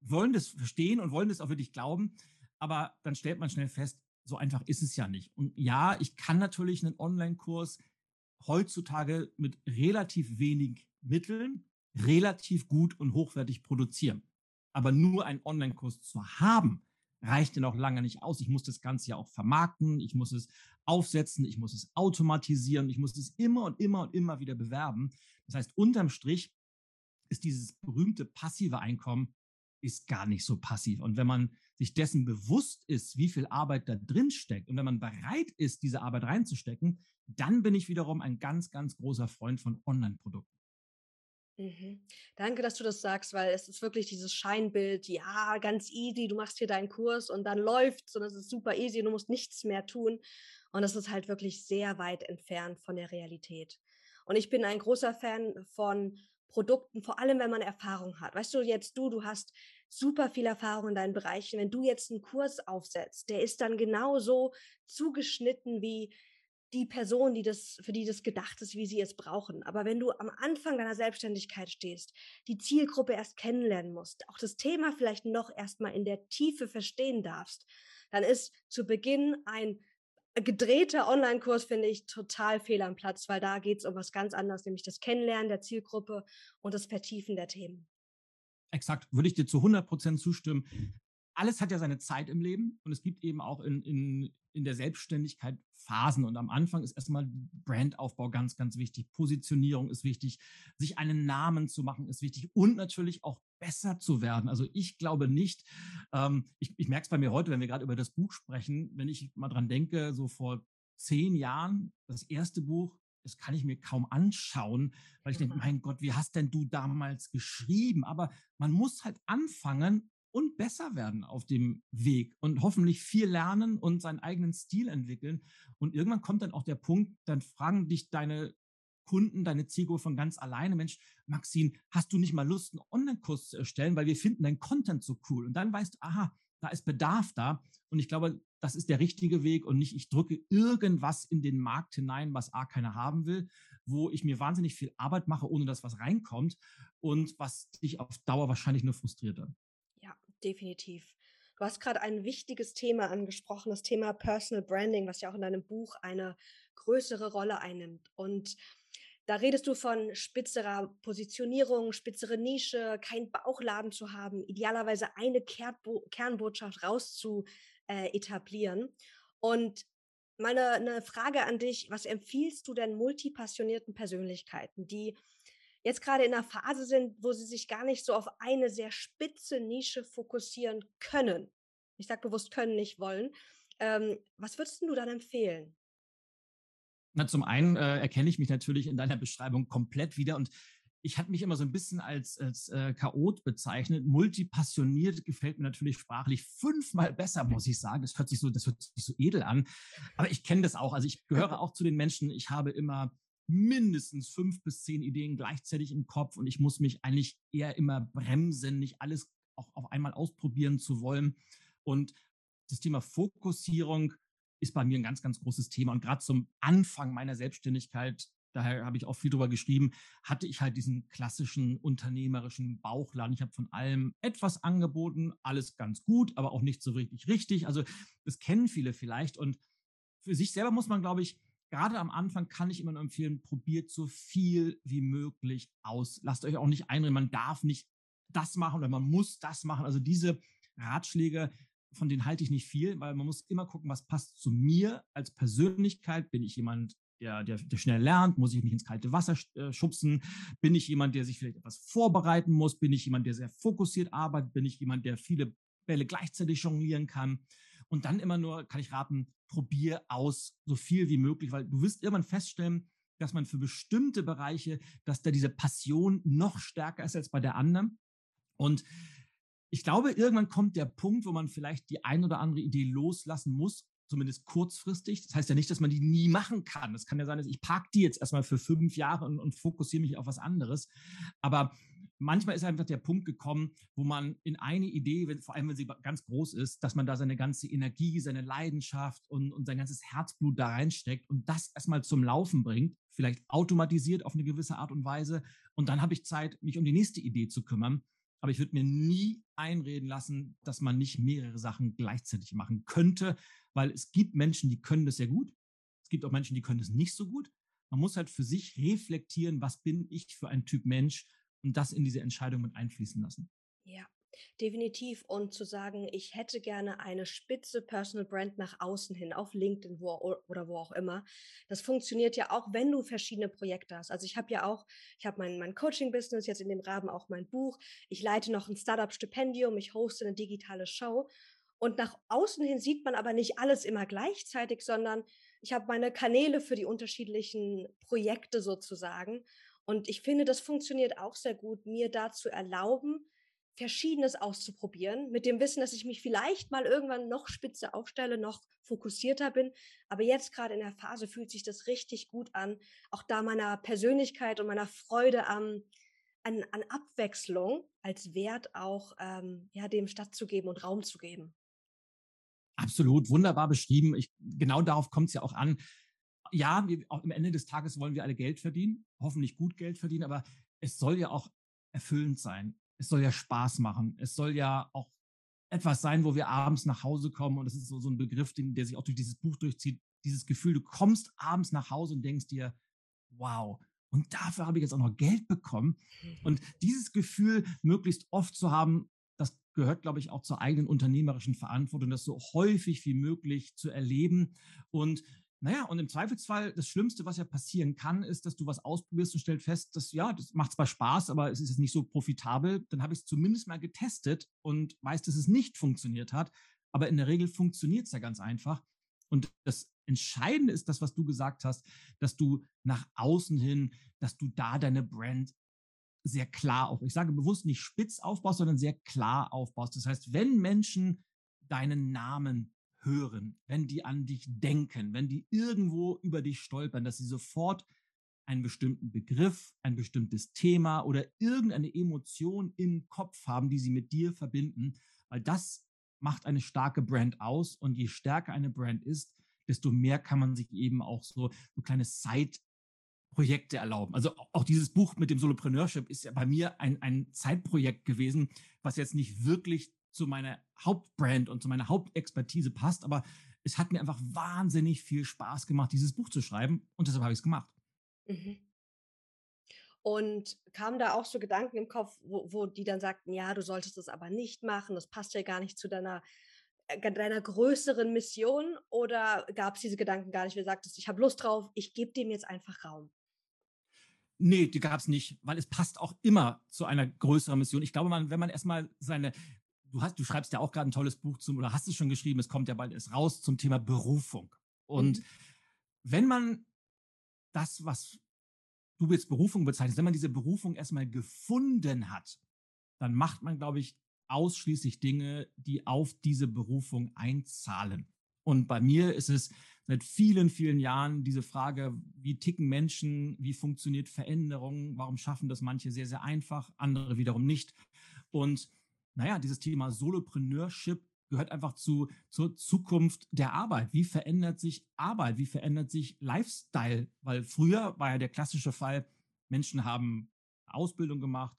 wollen das verstehen und wollen das auch wirklich glauben, aber dann stellt man schnell fest, so einfach ist es ja nicht. Und ja, ich kann natürlich einen Online-Kurs heutzutage mit relativ wenig Mitteln relativ gut und hochwertig produzieren. Aber nur einen Online-Kurs zu haben, reicht ja noch lange nicht aus. Ich muss das Ganze ja auch vermarkten, ich muss es aufsetzen, ich muss es automatisieren, ich muss es immer und immer und immer wieder bewerben. Das heißt, unterm Strich ist dieses berühmte passive Einkommen ist gar nicht so passiv. Und wenn man sich dessen bewusst ist, wie viel Arbeit da drin steckt und wenn man bereit ist, diese Arbeit reinzustecken, dann bin ich wiederum ein ganz, ganz großer Freund von Online-Produkten. Mhm. Danke, dass du das sagst, weil es ist wirklich dieses Scheinbild, ja, ganz easy, du machst hier deinen Kurs und dann läuft's und es ist super easy, du musst nichts mehr tun. Und das ist halt wirklich sehr weit entfernt von der Realität. Und ich bin ein großer Fan von Produkten, vor allem wenn man Erfahrung hat. Weißt du, jetzt du, du hast super viel Erfahrung in deinen Bereichen. Wenn du jetzt einen Kurs aufsetzt, der ist dann genauso zugeschnitten wie die Person, die das, für die das gedacht ist, wie sie es brauchen. Aber wenn du am Anfang deiner Selbstständigkeit stehst, die Zielgruppe erst kennenlernen musst, auch das Thema vielleicht noch erstmal in der Tiefe verstehen darfst, dann ist zu Beginn ein gedrehter Online-Kurs, finde ich, total fehl am Platz, weil da geht es um was ganz anderes, nämlich das Kennenlernen der Zielgruppe und das Vertiefen der Themen. Exakt, würde ich dir zu 100 Prozent zustimmen alles hat ja seine Zeit im Leben und es gibt eben auch in, in, in der Selbstständigkeit Phasen. Und am Anfang ist erstmal Brandaufbau ganz, ganz wichtig. Positionierung ist wichtig. Sich einen Namen zu machen ist wichtig und natürlich auch besser zu werden. Also ich glaube nicht, ähm, ich, ich merke es bei mir heute, wenn wir gerade über das Buch sprechen, wenn ich mal dran denke, so vor zehn Jahren, das erste Buch, das kann ich mir kaum anschauen, weil ich denke, mhm. mein Gott, wie hast denn du damals geschrieben? Aber man muss halt anfangen und besser werden auf dem Weg und hoffentlich viel lernen und seinen eigenen Stil entwickeln. Und irgendwann kommt dann auch der Punkt, dann fragen dich deine Kunden, deine Zielgruppe von ganz alleine, Mensch, Maxine, hast du nicht mal Lust, einen Online-Kurs zu erstellen, weil wir finden deinen Content so cool. Und dann weißt du, aha, da ist Bedarf da. Und ich glaube, das ist der richtige Weg und nicht, ich drücke irgendwas in den Markt hinein, was A keiner haben will, wo ich mir wahnsinnig viel Arbeit mache, ohne dass was reinkommt und was dich auf Dauer wahrscheinlich nur frustriert definitiv. Du hast gerade ein wichtiges Thema angesprochen, das Thema Personal Branding, was ja auch in deinem Buch eine größere Rolle einnimmt. Und da redest du von spitzerer Positionierung, spitzere Nische, kein Bauchladen zu haben, idealerweise eine Kernbo Kernbotschaft raus zu äh, etablieren. Und meine eine Frage an dich, was empfiehlst du denn multipassionierten Persönlichkeiten, die jetzt gerade in einer Phase sind, wo sie sich gar nicht so auf eine sehr spitze Nische fokussieren können. Ich sage bewusst können, nicht wollen. Ähm, was würdest du dann empfehlen? Na, zum einen äh, erkenne ich mich natürlich in deiner Beschreibung komplett wieder und ich hatte mich immer so ein bisschen als, als äh, Chaot bezeichnet. Multipassioniert gefällt mir natürlich sprachlich fünfmal besser, muss ich sagen. Das hört sich so, das hört sich so edel an. Aber ich kenne das auch. Also ich gehöre auch zu den Menschen. Ich habe immer mindestens fünf bis zehn Ideen gleichzeitig im Kopf und ich muss mich eigentlich eher immer bremsen, nicht alles auch auf einmal ausprobieren zu wollen. Und das Thema Fokussierung ist bei mir ein ganz, ganz großes Thema. Und gerade zum Anfang meiner Selbstständigkeit, daher habe ich auch viel drüber geschrieben, hatte ich halt diesen klassischen unternehmerischen Bauchladen. Ich habe von allem etwas angeboten, alles ganz gut, aber auch nicht so richtig richtig. Also das kennen viele vielleicht. Und für sich selber muss man, glaube ich, gerade am Anfang kann ich immer nur empfehlen, probiert so viel wie möglich aus. Lasst euch auch nicht einreden, man darf nicht das machen oder man muss das machen. Also diese Ratschläge, von denen halte ich nicht viel, weil man muss immer gucken, was passt zu mir als Persönlichkeit. Bin ich jemand, der, der, der schnell lernt? Muss ich mich ins kalte Wasser äh, schubsen? Bin ich jemand, der sich vielleicht etwas vorbereiten muss? Bin ich jemand, der sehr fokussiert arbeitet? Bin ich jemand, der viele Bälle gleichzeitig jonglieren kann? Und dann immer nur, kann ich raten, probier aus so viel wie möglich, weil du wirst irgendwann feststellen, dass man für bestimmte Bereiche, dass da diese Passion noch stärker ist als bei der anderen. Und ich glaube, irgendwann kommt der Punkt, wo man vielleicht die ein oder andere Idee loslassen muss, zumindest kurzfristig. Das heißt ja nicht, dass man die nie machen kann. Das kann ja sein, dass ich parke die jetzt erstmal für fünf Jahre und, und fokussiere mich auf was anderes. Aber manchmal ist einfach der Punkt gekommen, wo man in eine Idee, wenn, vor allem wenn sie ganz groß ist, dass man da seine ganze Energie, seine Leidenschaft und, und sein ganzes Herzblut da reinsteckt und das erstmal zum Laufen bringt, vielleicht automatisiert auf eine gewisse Art und Weise. Und dann habe ich Zeit, mich um die nächste Idee zu kümmern. Aber ich würde mir nie einreden lassen, dass man nicht mehrere Sachen gleichzeitig machen könnte, weil es gibt Menschen, die können das sehr gut. Es gibt auch Menschen, die können das nicht so gut. Man muss halt für sich reflektieren, was bin ich für ein Typ Mensch und das in diese Entscheidung mit einfließen lassen. Ja, definitiv. Und zu sagen, ich hätte gerne eine spitze Personal Brand nach außen hin, auf LinkedIn wo, oder wo auch immer. Das funktioniert ja auch, wenn du verschiedene Projekte hast. Also ich habe ja auch, ich habe mein, mein Coaching-Business, jetzt in dem Rahmen auch mein Buch. Ich leite noch ein Startup-Stipendium, ich hoste eine digitale Show. Und nach außen hin sieht man aber nicht alles immer gleichzeitig, sondern ich habe meine Kanäle für die unterschiedlichen Projekte sozusagen. Und ich finde, das funktioniert auch sehr gut, mir dazu erlauben, Verschiedenes auszuprobieren, mit dem Wissen, dass ich mich vielleicht mal irgendwann noch spitze aufstelle, noch fokussierter bin. Aber jetzt gerade in der Phase fühlt sich das richtig gut an, auch da meiner Persönlichkeit und meiner Freude am, an, an Abwechslung als Wert auch ähm, ja, dem stattzugeben und Raum zu geben. Absolut, wunderbar beschrieben. Ich, genau darauf kommt es ja auch an. Ja, wir, auch am Ende des Tages wollen wir alle Geld verdienen, hoffentlich gut Geld verdienen, aber es soll ja auch erfüllend sein. Es soll ja Spaß machen. Es soll ja auch etwas sein, wo wir abends nach Hause kommen. Und das ist so, so ein Begriff, den, der sich auch durch dieses Buch durchzieht. Dieses Gefühl, du kommst abends nach Hause und denkst dir, wow, und dafür habe ich jetzt auch noch Geld bekommen. Mhm. Und dieses Gefühl möglichst oft zu haben, das gehört, glaube ich, auch zur eigenen unternehmerischen Verantwortung, das so häufig wie möglich zu erleben. Und naja, und im Zweifelsfall, das Schlimmste, was ja passieren kann, ist, dass du was ausprobierst und stellst fest, dass ja, das macht zwar Spaß, aber es ist jetzt nicht so profitabel. Dann habe ich es zumindest mal getestet und weiß, dass es nicht funktioniert hat. Aber in der Regel funktioniert es ja ganz einfach. Und das Entscheidende ist das, was du gesagt hast, dass du nach außen hin, dass du da deine Brand sehr klar auf, ich sage bewusst nicht spitz aufbaust, sondern sehr klar aufbaust. Das heißt, wenn Menschen deinen Namen hören, wenn die an dich denken, wenn die irgendwo über dich stolpern, dass sie sofort einen bestimmten Begriff, ein bestimmtes Thema oder irgendeine Emotion im Kopf haben, die sie mit dir verbinden, weil das macht eine starke Brand aus und je stärker eine Brand ist, desto mehr kann man sich eben auch so, so kleine Side-Projekte erlauben. Also auch dieses Buch mit dem Solopreneurship ist ja bei mir ein, ein Zeitprojekt gewesen, was jetzt nicht wirklich zu meiner Hauptbrand und zu meiner Hauptexpertise passt, aber es hat mir einfach wahnsinnig viel Spaß gemacht, dieses Buch zu schreiben und deshalb habe ich es gemacht. Mhm. Und kamen da auch so Gedanken im Kopf, wo, wo die dann sagten, ja, du solltest das aber nicht machen, das passt ja gar nicht zu deiner, äh, deiner größeren Mission? Oder gab es diese Gedanken gar nicht, wie du sagtest, ich habe Lust drauf, ich gebe dem jetzt einfach Raum? Nee, die gab es nicht, weil es passt auch immer zu einer größeren Mission. Ich glaube, man, wenn man erstmal seine, du hast, du schreibst ja auch gerade ein tolles Buch zum, oder hast es schon geschrieben, es kommt ja bald erst raus zum Thema Berufung. Und mhm. wenn man das, was du jetzt Berufung bezeichnest, wenn man diese Berufung erstmal gefunden hat, dann macht man, glaube ich, ausschließlich Dinge, die auf diese Berufung einzahlen. Und bei mir ist es seit vielen, vielen Jahren diese Frage, wie ticken Menschen, wie funktioniert Veränderung, warum schaffen das manche sehr, sehr einfach, andere wiederum nicht. Und naja, dieses Thema Solopreneurship gehört einfach zu, zur Zukunft der Arbeit. Wie verändert sich Arbeit? Wie verändert sich Lifestyle? Weil früher war ja der klassische Fall, Menschen haben Ausbildung gemacht,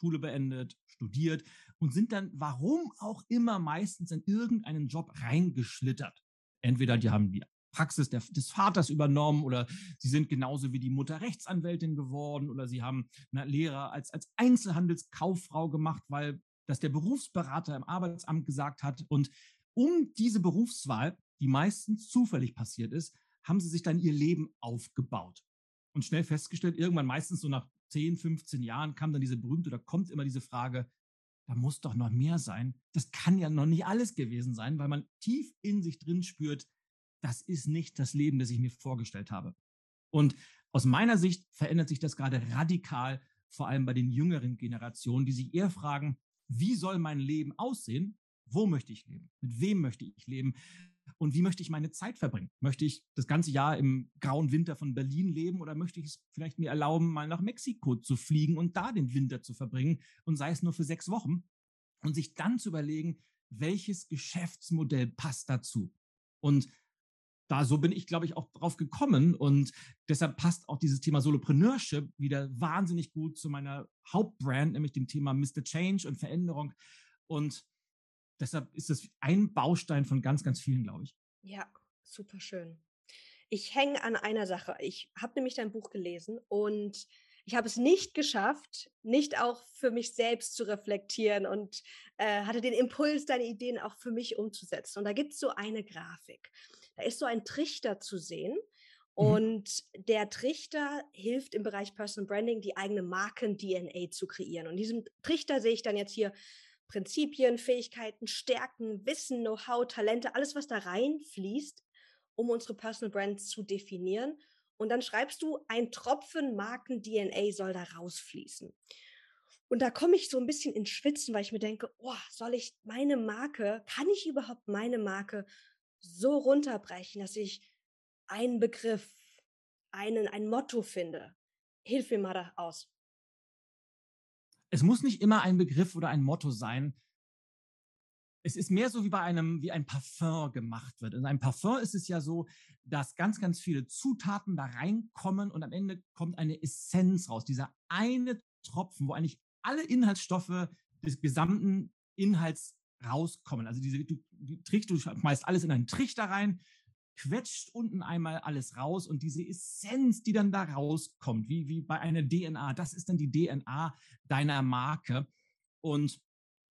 Schule beendet, studiert und sind dann, warum auch immer, meistens in irgendeinen Job reingeschlittert. Entweder die haben die Praxis der, des Vaters übernommen oder sie sind genauso wie die Mutter Rechtsanwältin geworden oder sie haben eine Lehre als, als Einzelhandelskauffrau gemacht, weil dass der Berufsberater im Arbeitsamt gesagt hat. Und um diese Berufswahl, die meistens zufällig passiert ist, haben sie sich dann ihr Leben aufgebaut. Und schnell festgestellt, irgendwann meistens so nach 10, 15 Jahren kam dann diese berühmte, da kommt immer diese Frage, da muss doch noch mehr sein. Das kann ja noch nicht alles gewesen sein, weil man tief in sich drin spürt, das ist nicht das Leben, das ich mir vorgestellt habe. Und aus meiner Sicht verändert sich das gerade radikal, vor allem bei den jüngeren Generationen, die sich eher fragen, wie soll mein Leben aussehen? Wo möchte ich leben? Mit wem möchte ich leben? Und wie möchte ich meine Zeit verbringen? Möchte ich das ganze Jahr im grauen Winter von Berlin leben oder möchte ich es vielleicht mir erlauben, mal nach Mexiko zu fliegen und da den Winter zu verbringen und sei es nur für sechs Wochen und sich dann zu überlegen, welches Geschäftsmodell passt dazu? Und da so bin ich, glaube ich, auch drauf gekommen und deshalb passt auch dieses Thema Solopreneurship wieder wahnsinnig gut zu meiner Hauptbrand, nämlich dem Thema Mr. Change und Veränderung. Und deshalb ist es ein Baustein von ganz, ganz vielen, glaube ich. Ja, super schön. Ich hänge an einer Sache. Ich habe nämlich dein Buch gelesen und ich habe es nicht geschafft, nicht auch für mich selbst zu reflektieren und äh, hatte den Impuls, deine Ideen auch für mich umzusetzen. Und da gibt es so eine Grafik. Da ist so ein Trichter zu sehen. Mhm. Und der Trichter hilft im Bereich Personal Branding, die eigene Marken-DNA zu kreieren. Und in diesem Trichter sehe ich dann jetzt hier Prinzipien, Fähigkeiten, Stärken, Wissen, Know-how, Talente, alles, was da reinfließt, um unsere Personal Brands zu definieren. Und dann schreibst du, ein Tropfen Marken-DNA soll da rausfließen. Und da komme ich so ein bisschen ins Schwitzen, weil ich mir denke, oh, soll ich meine Marke, kann ich überhaupt meine Marke so runterbrechen, dass ich einen Begriff, einen, ein Motto finde. Hilf mir mal da aus. es muss nicht immer ein Begriff oder ein Motto sein. Es ist mehr so wie bei einem, wie ein Parfum gemacht wird. In einem Parfum ist es ja so, dass ganz, ganz viele Zutaten da reinkommen und am Ende kommt eine Essenz raus. Dieser eine Tropfen, wo eigentlich alle Inhaltsstoffe des gesamten Inhalts rauskommen. Also diese, du, die Trichter, du schmeißt alles in einen Trichter rein, quetscht unten einmal alles raus und diese Essenz, die dann da rauskommt, wie, wie bei einer DNA, das ist dann die DNA deiner Marke. Und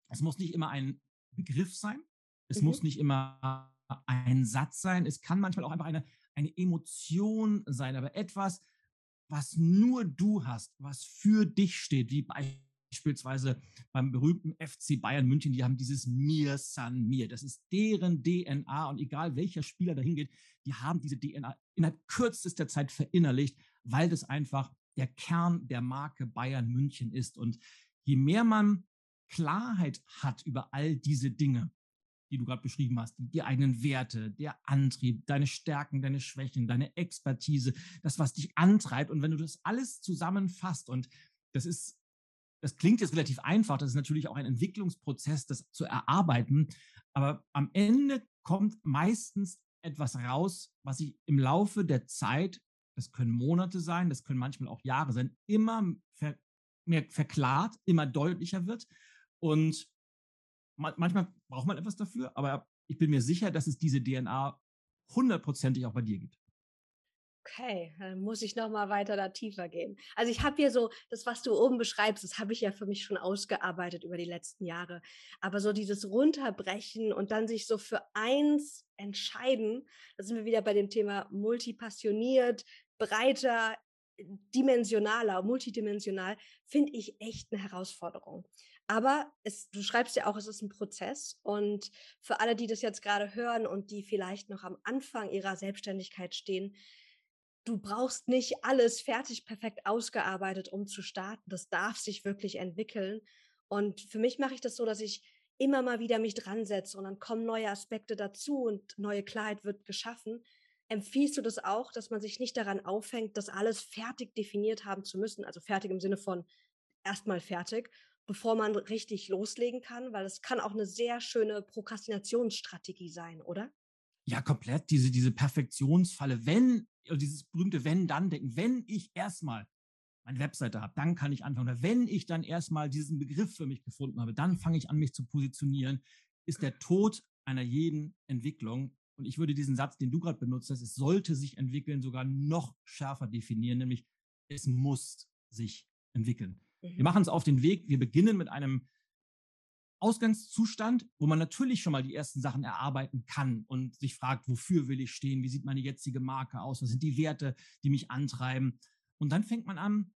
es muss nicht immer ein Begriff sein, es mhm. muss nicht immer ein Satz sein, es kann manchmal auch einfach eine, eine Emotion sein, aber etwas, was nur du hast, was für dich steht, wie beispielsweise beim berühmten FC Bayern München, die haben dieses Mir San Mir. Das ist deren DNA und egal welcher Spieler dahin geht, die haben diese DNA innerhalb kürzester Zeit verinnerlicht, weil das einfach der Kern der Marke Bayern München ist. Und je mehr man Klarheit hat über all diese Dinge, die du gerade beschrieben hast, die, die, eigenen Werte, der Antrieb, deine Stärken, deine Schwächen, deine Expertise, das, was dich antreibt. Und wenn du das alles zusammenfasst, und das ist, das klingt jetzt relativ einfach, das ist natürlich auch ein Entwicklungsprozess, das zu erarbeiten, aber am Ende kommt meistens etwas raus, was sich im Laufe der Zeit, das können Monate sein, das können manchmal auch Jahre sein, immer ver, mehr verklart, immer deutlicher wird. Und manchmal braucht man etwas dafür, aber ich bin mir sicher, dass es diese DNA hundertprozentig auch bei dir gibt. Okay, dann muss ich noch mal weiter da tiefer gehen. Also ich habe hier so das, was du oben beschreibst, das habe ich ja für mich schon ausgearbeitet über die letzten Jahre. Aber so dieses Runterbrechen und dann sich so für eins entscheiden, da sind wir wieder bei dem Thema multipassioniert, breiter, dimensionaler, multidimensional, finde ich echt eine Herausforderung. Aber es, du schreibst ja auch, es ist ein Prozess. Und für alle, die das jetzt gerade hören und die vielleicht noch am Anfang ihrer Selbstständigkeit stehen, du brauchst nicht alles fertig, perfekt ausgearbeitet, um zu starten. Das darf sich wirklich entwickeln. Und für mich mache ich das so, dass ich immer mal wieder mich dran setze und dann kommen neue Aspekte dazu und neue Klarheit wird geschaffen. Empfiehlst du das auch, dass man sich nicht daran aufhängt, das alles fertig definiert haben zu müssen? Also fertig im Sinne von erstmal fertig, bevor man richtig loslegen kann, weil es kann auch eine sehr schöne Prokrastinationsstrategie sein, oder? Ja, komplett. Diese, diese Perfektionsfalle. Wenn, dieses berühmte Wenn-Dann-Denken, wenn ich erstmal meine Webseite habe, dann kann ich anfangen. Oder wenn ich dann erstmal diesen Begriff für mich gefunden habe, dann fange ich an, mich zu positionieren, ist der Tod einer jeden Entwicklung. Und ich würde diesen Satz, den du gerade benutzt hast, es sollte sich entwickeln, sogar noch schärfer definieren, nämlich es muss sich entwickeln. Mhm. Wir machen es auf den Weg. Wir beginnen mit einem Ausgangszustand, wo man natürlich schon mal die ersten Sachen erarbeiten kann und sich fragt, wofür will ich stehen? Wie sieht meine jetzige Marke aus? Was sind die Werte, die mich antreiben? Und dann fängt man an,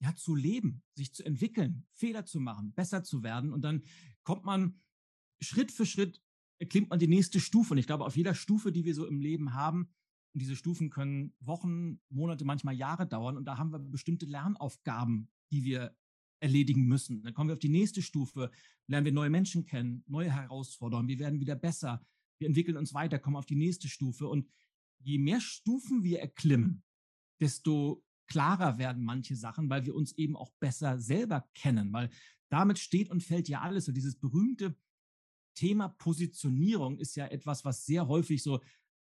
ja, zu leben, sich zu entwickeln, Fehler zu machen, besser zu werden. Und dann kommt man Schritt für Schritt, erklimmt man die nächste Stufe. Und ich glaube, auf jeder Stufe, die wir so im Leben haben, und diese Stufen können Wochen, Monate, manchmal Jahre dauern. Und da haben wir bestimmte Lernaufgaben, die wir erledigen müssen. Dann kommen wir auf die nächste Stufe, lernen wir neue Menschen kennen, neue Herausforderungen, wir werden wieder besser, wir entwickeln uns weiter, kommen auf die nächste Stufe. Und je mehr Stufen wir erklimmen, desto klarer werden manche Sachen, weil wir uns eben auch besser selber kennen, weil damit steht und fällt ja alles. Und dieses berühmte Thema Positionierung ist ja etwas, was sehr häufig so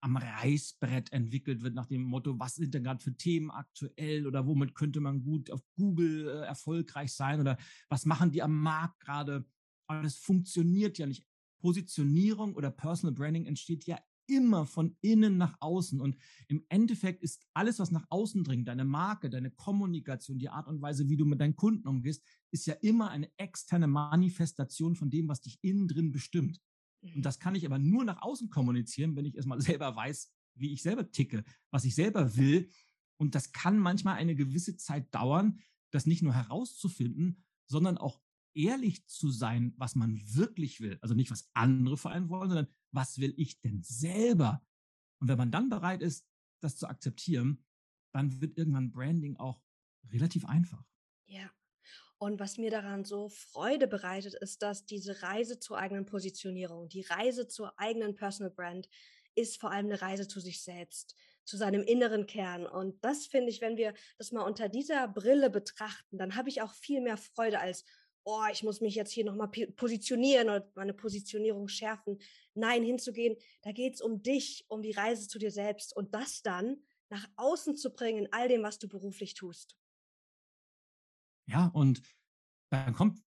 am Reißbrett entwickelt wird nach dem Motto, was sind denn gerade für Themen aktuell oder womit könnte man gut auf Google äh, erfolgreich sein oder was machen die am Markt gerade. Aber das funktioniert ja nicht. Positionierung oder Personal Branding entsteht ja immer von innen nach außen. Und im Endeffekt ist alles, was nach außen dringt, deine Marke, deine Kommunikation, die Art und Weise, wie du mit deinen Kunden umgehst, ist ja immer eine externe Manifestation von dem, was dich innen drin bestimmt. Und mhm. das kann ich aber nur nach außen kommunizieren, wenn ich erstmal selber weiß, wie ich selber ticke, was ich selber will. Und das kann manchmal eine gewisse Zeit dauern, das nicht nur herauszufinden, sondern auch ehrlich zu sein, was man wirklich will. Also nicht, was andere vor allem wollen, sondern was will ich denn selber? Und wenn man dann bereit ist, das zu akzeptieren, dann wird irgendwann Branding auch relativ einfach. Ja, und was mir daran so Freude bereitet, ist, dass diese Reise zur eigenen Positionierung, die Reise zur eigenen Personal Brand, ist vor allem eine Reise zu sich selbst, zu seinem inneren Kern. Und das finde ich, wenn wir das mal unter dieser Brille betrachten, dann habe ich auch viel mehr Freude als oh, ich muss mich jetzt hier nochmal positionieren oder meine Positionierung schärfen. Nein, hinzugehen, da geht es um dich, um die Reise zu dir selbst und das dann nach außen zu bringen in all dem, was du beruflich tust. Ja, und dann kommt,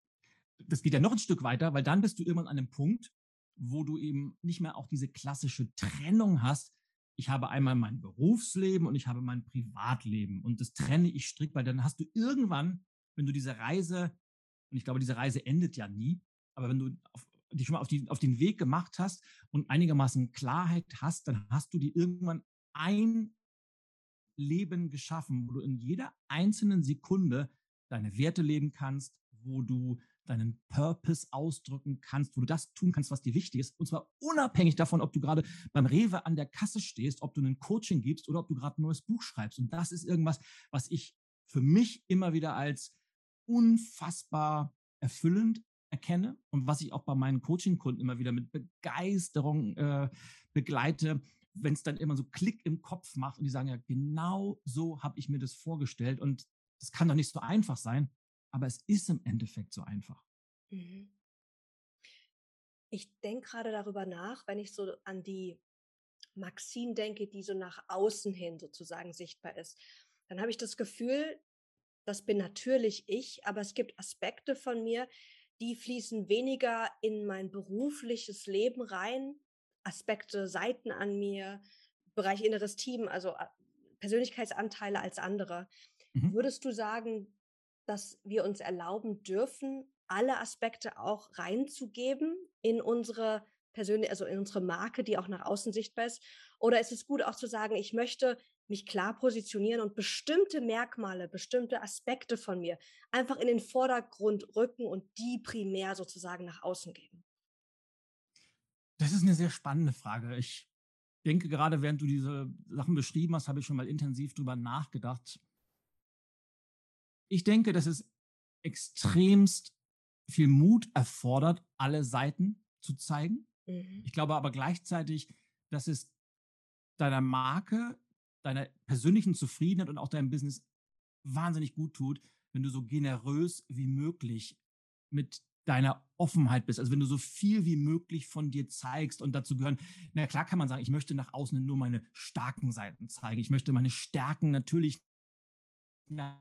das geht ja noch ein Stück weiter, weil dann bist du irgendwann an einem Punkt, wo du eben nicht mehr auch diese klassische Trennung hast. Ich habe einmal mein Berufsleben und ich habe mein Privatleben und das trenne ich strikt, weil dann hast du irgendwann, wenn du diese Reise, und ich glaube, diese Reise endet ja nie, aber wenn du auf, dich schon mal auf, die, auf den Weg gemacht hast und einigermaßen Klarheit hast, dann hast du dir irgendwann ein Leben geschaffen, wo du in jeder einzelnen Sekunde deine Werte leben kannst, wo du deinen Purpose ausdrücken kannst, wo du das tun kannst, was dir wichtig ist. Und zwar unabhängig davon, ob du gerade beim Rewe an der Kasse stehst, ob du ein Coaching gibst oder ob du gerade ein neues Buch schreibst. Und das ist irgendwas, was ich für mich immer wieder als unfassbar erfüllend erkenne und was ich auch bei meinen Coaching-Kunden immer wieder mit Begeisterung äh, begleite, wenn es dann immer so Klick im Kopf macht und die sagen, ja, genau so habe ich mir das vorgestellt und das kann doch nicht so einfach sein, aber es ist im Endeffekt so einfach. Mhm. Ich denke gerade darüber nach, wenn ich so an die Maxine denke, die so nach außen hin sozusagen sichtbar ist, dann habe ich das Gefühl, das bin natürlich ich, aber es gibt Aspekte von mir, die fließen weniger in mein berufliches Leben rein, Aspekte, Seiten an mir, Bereich inneres Team, also äh, Persönlichkeitsanteile als andere. Mhm. Würdest du sagen, dass wir uns erlauben dürfen, alle Aspekte auch reinzugeben in unsere persönliche, also in unsere Marke, die auch nach außen sichtbar ist? Oder ist es gut auch zu sagen, ich möchte mich klar positionieren und bestimmte Merkmale, bestimmte Aspekte von mir einfach in den Vordergrund rücken und die primär sozusagen nach außen geben? Das ist eine sehr spannende Frage. Ich denke, gerade während du diese Sachen beschrieben hast, habe ich schon mal intensiv drüber nachgedacht. Ich denke, dass es extremst viel Mut erfordert, alle Seiten zu zeigen. Mhm. Ich glaube aber gleichzeitig, dass es deiner Marke, deiner persönlichen Zufriedenheit und auch deinem Business wahnsinnig gut tut, wenn du so generös wie möglich mit deiner Offenheit bist. Also wenn du so viel wie möglich von dir zeigst und dazu gehören, na klar kann man sagen, ich möchte nach außen nur meine starken Seiten zeigen. Ich möchte meine Stärken natürlich nach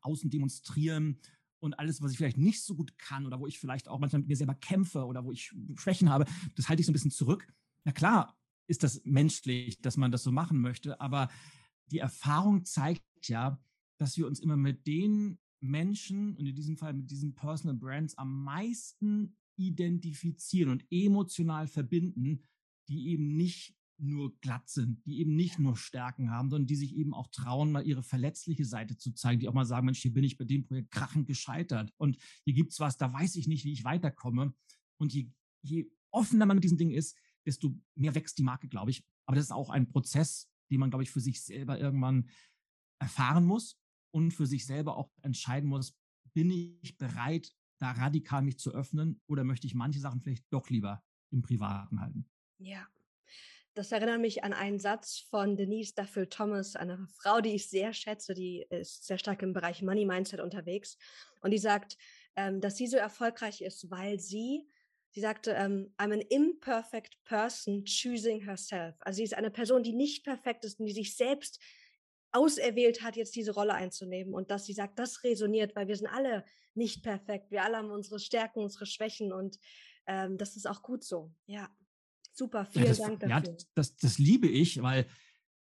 außen demonstrieren und alles, was ich vielleicht nicht so gut kann oder wo ich vielleicht auch manchmal mit mir selber kämpfe oder wo ich Schwächen habe, das halte ich so ein bisschen zurück. Na klar, ist das menschlich, dass man das so machen möchte, aber die Erfahrung zeigt ja, dass wir uns immer mit den Menschen und in diesem Fall mit diesen Personal Brands am meisten identifizieren und emotional verbinden, die eben nicht nur glatt sind, die eben nicht nur Stärken haben, sondern die sich eben auch trauen, mal ihre verletzliche Seite zu zeigen, die auch mal sagen, Mensch, hier bin ich bei dem Projekt krachend gescheitert und hier gibt's was, da weiß ich nicht, wie ich weiterkomme. Und je, je offener man mit diesen Dingen ist, desto mehr wächst die Marke, glaube ich. Aber das ist auch ein Prozess, den man, glaube ich, für sich selber irgendwann erfahren muss und für sich selber auch entscheiden muss, bin ich bereit, da radikal mich zu öffnen oder möchte ich manche Sachen vielleicht doch lieber im Privaten halten? Ja, das erinnert mich an einen Satz von Denise Duffield Thomas, einer Frau, die ich sehr schätze, die ist sehr stark im Bereich Money Mindset unterwegs. Und die sagt, ähm, dass sie so erfolgreich ist, weil sie, sie sagte, ähm, I'm an imperfect person choosing herself. Also sie ist eine Person, die nicht perfekt ist und die sich selbst auserwählt hat, jetzt diese Rolle einzunehmen. Und dass sie sagt, das resoniert, weil wir sind alle nicht perfekt. Wir alle haben unsere Stärken, unsere Schwächen und ähm, das ist auch gut so. Ja. Super, vielen ja, das, Dank dafür. Ja, das, das liebe ich, weil